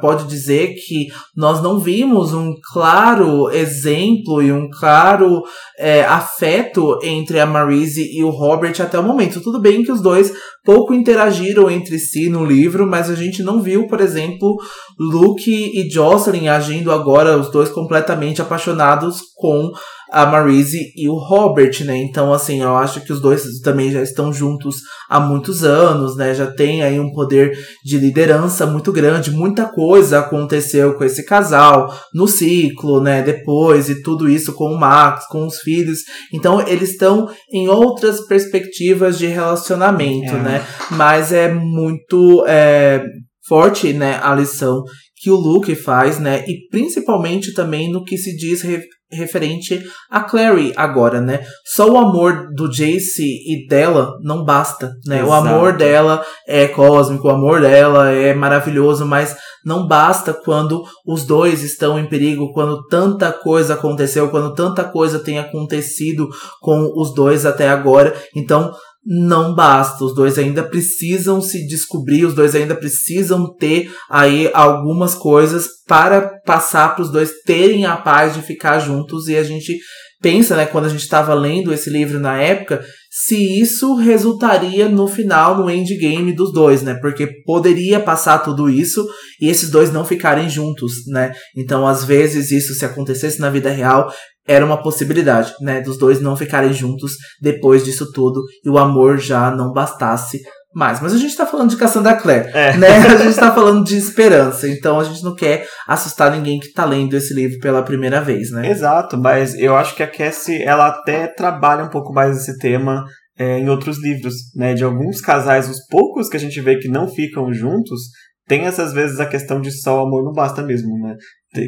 pode dizer que nós não vimos um claro exemplo e um claro é, afeto entre a Marise e o Robert até o momento. Tudo bem que os dois pouco interagiram entre si no livro, mas a gente não viu, por exemplo, Luke e Jocelyn agindo agora, os dois completamente apaixonados com a Marise e o Robert, né? Então, assim, eu acho que os dois também já estão juntos há muitos anos, né? Já tem aí um poder de liderança muito grande, muita coisa aconteceu com esse casal no ciclo, né? Depois e tudo isso com o Max, com os filhos. Então, eles estão em outras perspectivas de relacionamento, É. né? Mas é muito é, forte, né? A lição que o Luke faz, né? E principalmente também no que se diz re- referente a Clary agora, né? Só o amor do Jace e dela não basta, né? O Exato. amor dela é cósmico, o amor dela é maravilhoso, mas não basta quando os dois estão em perigo, quando tanta coisa aconteceu, quando tanta coisa tem acontecido com os dois até agora. Então, não basta. Os dois ainda precisam se descobrir, os dois ainda precisam ter aí algumas coisas para passar para os dois terem a paz de ficar juntos e a gente pensa, né, quando a gente estava lendo esse livro na época, se isso resultaria no final, no endgame dos dois, né? Porque poderia passar tudo isso e esses dois não ficarem juntos, né? Então, às vezes, isso se acontecesse na vida real, era uma possibilidade, né? Dos dois não ficarem juntos depois disso tudo e o amor já não bastasse mais. Mas a gente tá falando de Cassandra Clare, é. né? A gente tá falando de esperança. Então a gente não quer assustar ninguém que tá lendo esse livro pela primeira vez, né? Exato, mas eu acho que a Cassie, ela até trabalha um pouco mais esse tema é, em outros livros, né? De alguns casais, os poucos que a gente vê que não ficam juntos, tem essas vezes a questão de só o amor não basta mesmo, né?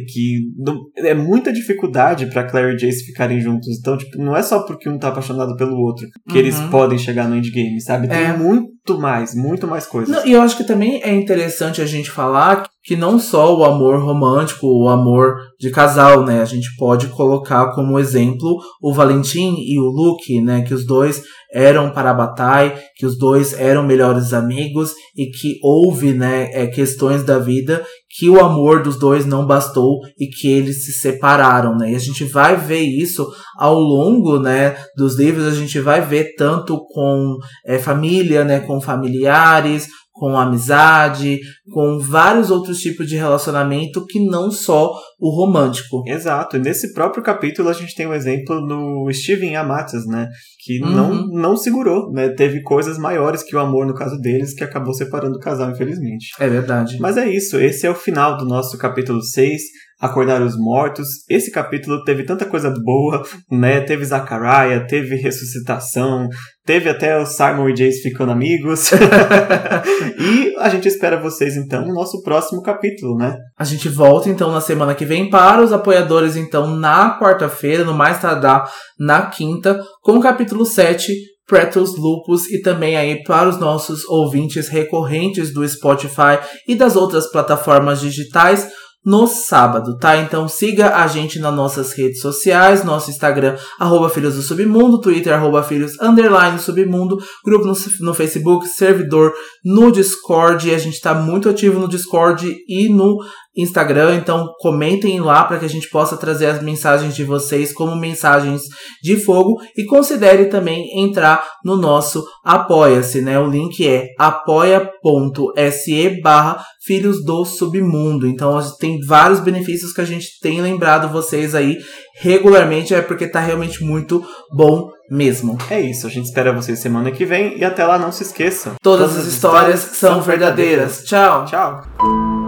Que é muita dificuldade para Claire e Jace ficarem juntos. Então, tipo, não é só porque um tá apaixonado pelo outro que uhum. eles podem chegar no endgame, sabe? Tem é. muito mais, muito mais coisas. e eu acho que também é interessante a gente falar que não só o amor romântico, o amor de casal, né? A gente pode colocar como exemplo o Valentim e o Luke, né? Que os dois eram para a batalha, que os dois eram melhores amigos e que houve, né, é, questões da vida que o amor dos dois não bastou e que eles se separaram, né? E a gente vai ver isso ao longo, né, dos livros, a gente vai ver tanto com é, família, né, com familiares, com amizade, com vários outros tipos de relacionamento que não só o romântico. Exato. E nesse próprio capítulo a gente tem um exemplo no Steven Amatis, né? Que uhum. não, não segurou, né? Teve coisas maiores que o amor no caso deles que acabou separando o casal, infelizmente. É verdade. Mas é isso. Esse é o final do nosso capítulo 6 acordar os mortos. Esse capítulo teve tanta coisa boa, né? Teve Zachariah, teve ressuscitação, teve até o Simon e Jace ficando amigos. e a gente espera vocês então no nosso próximo capítulo, né? A gente volta então na semana que vem para os apoiadores então na quarta-feira, no mais tardar na quinta, com o capítulo 7 Pretos Lupus e também aí para os nossos ouvintes recorrentes do Spotify e das outras plataformas digitais no sábado, tá? Então siga a gente nas nossas redes sociais, nosso Instagram, arroba Filhos do Submundo, Twitter, arroba Filhos, underline Submundo, grupo no, no Facebook, servidor no Discord, a gente tá muito ativo no Discord e no Instagram, então comentem lá para que a gente possa trazer as mensagens de vocês como mensagens de fogo e considere também entrar no nosso Apoia-se, né? O link é apoia.se barra Filhos do Submundo. Então tem vários benefícios que a gente tem lembrado vocês aí regularmente, é porque tá realmente muito bom mesmo. É isso, a gente espera vocês semana que vem e até lá não se esqueça. Todas, Todas as histórias, histórias são verdadeiras. verdadeiras. Tchau. Tchau.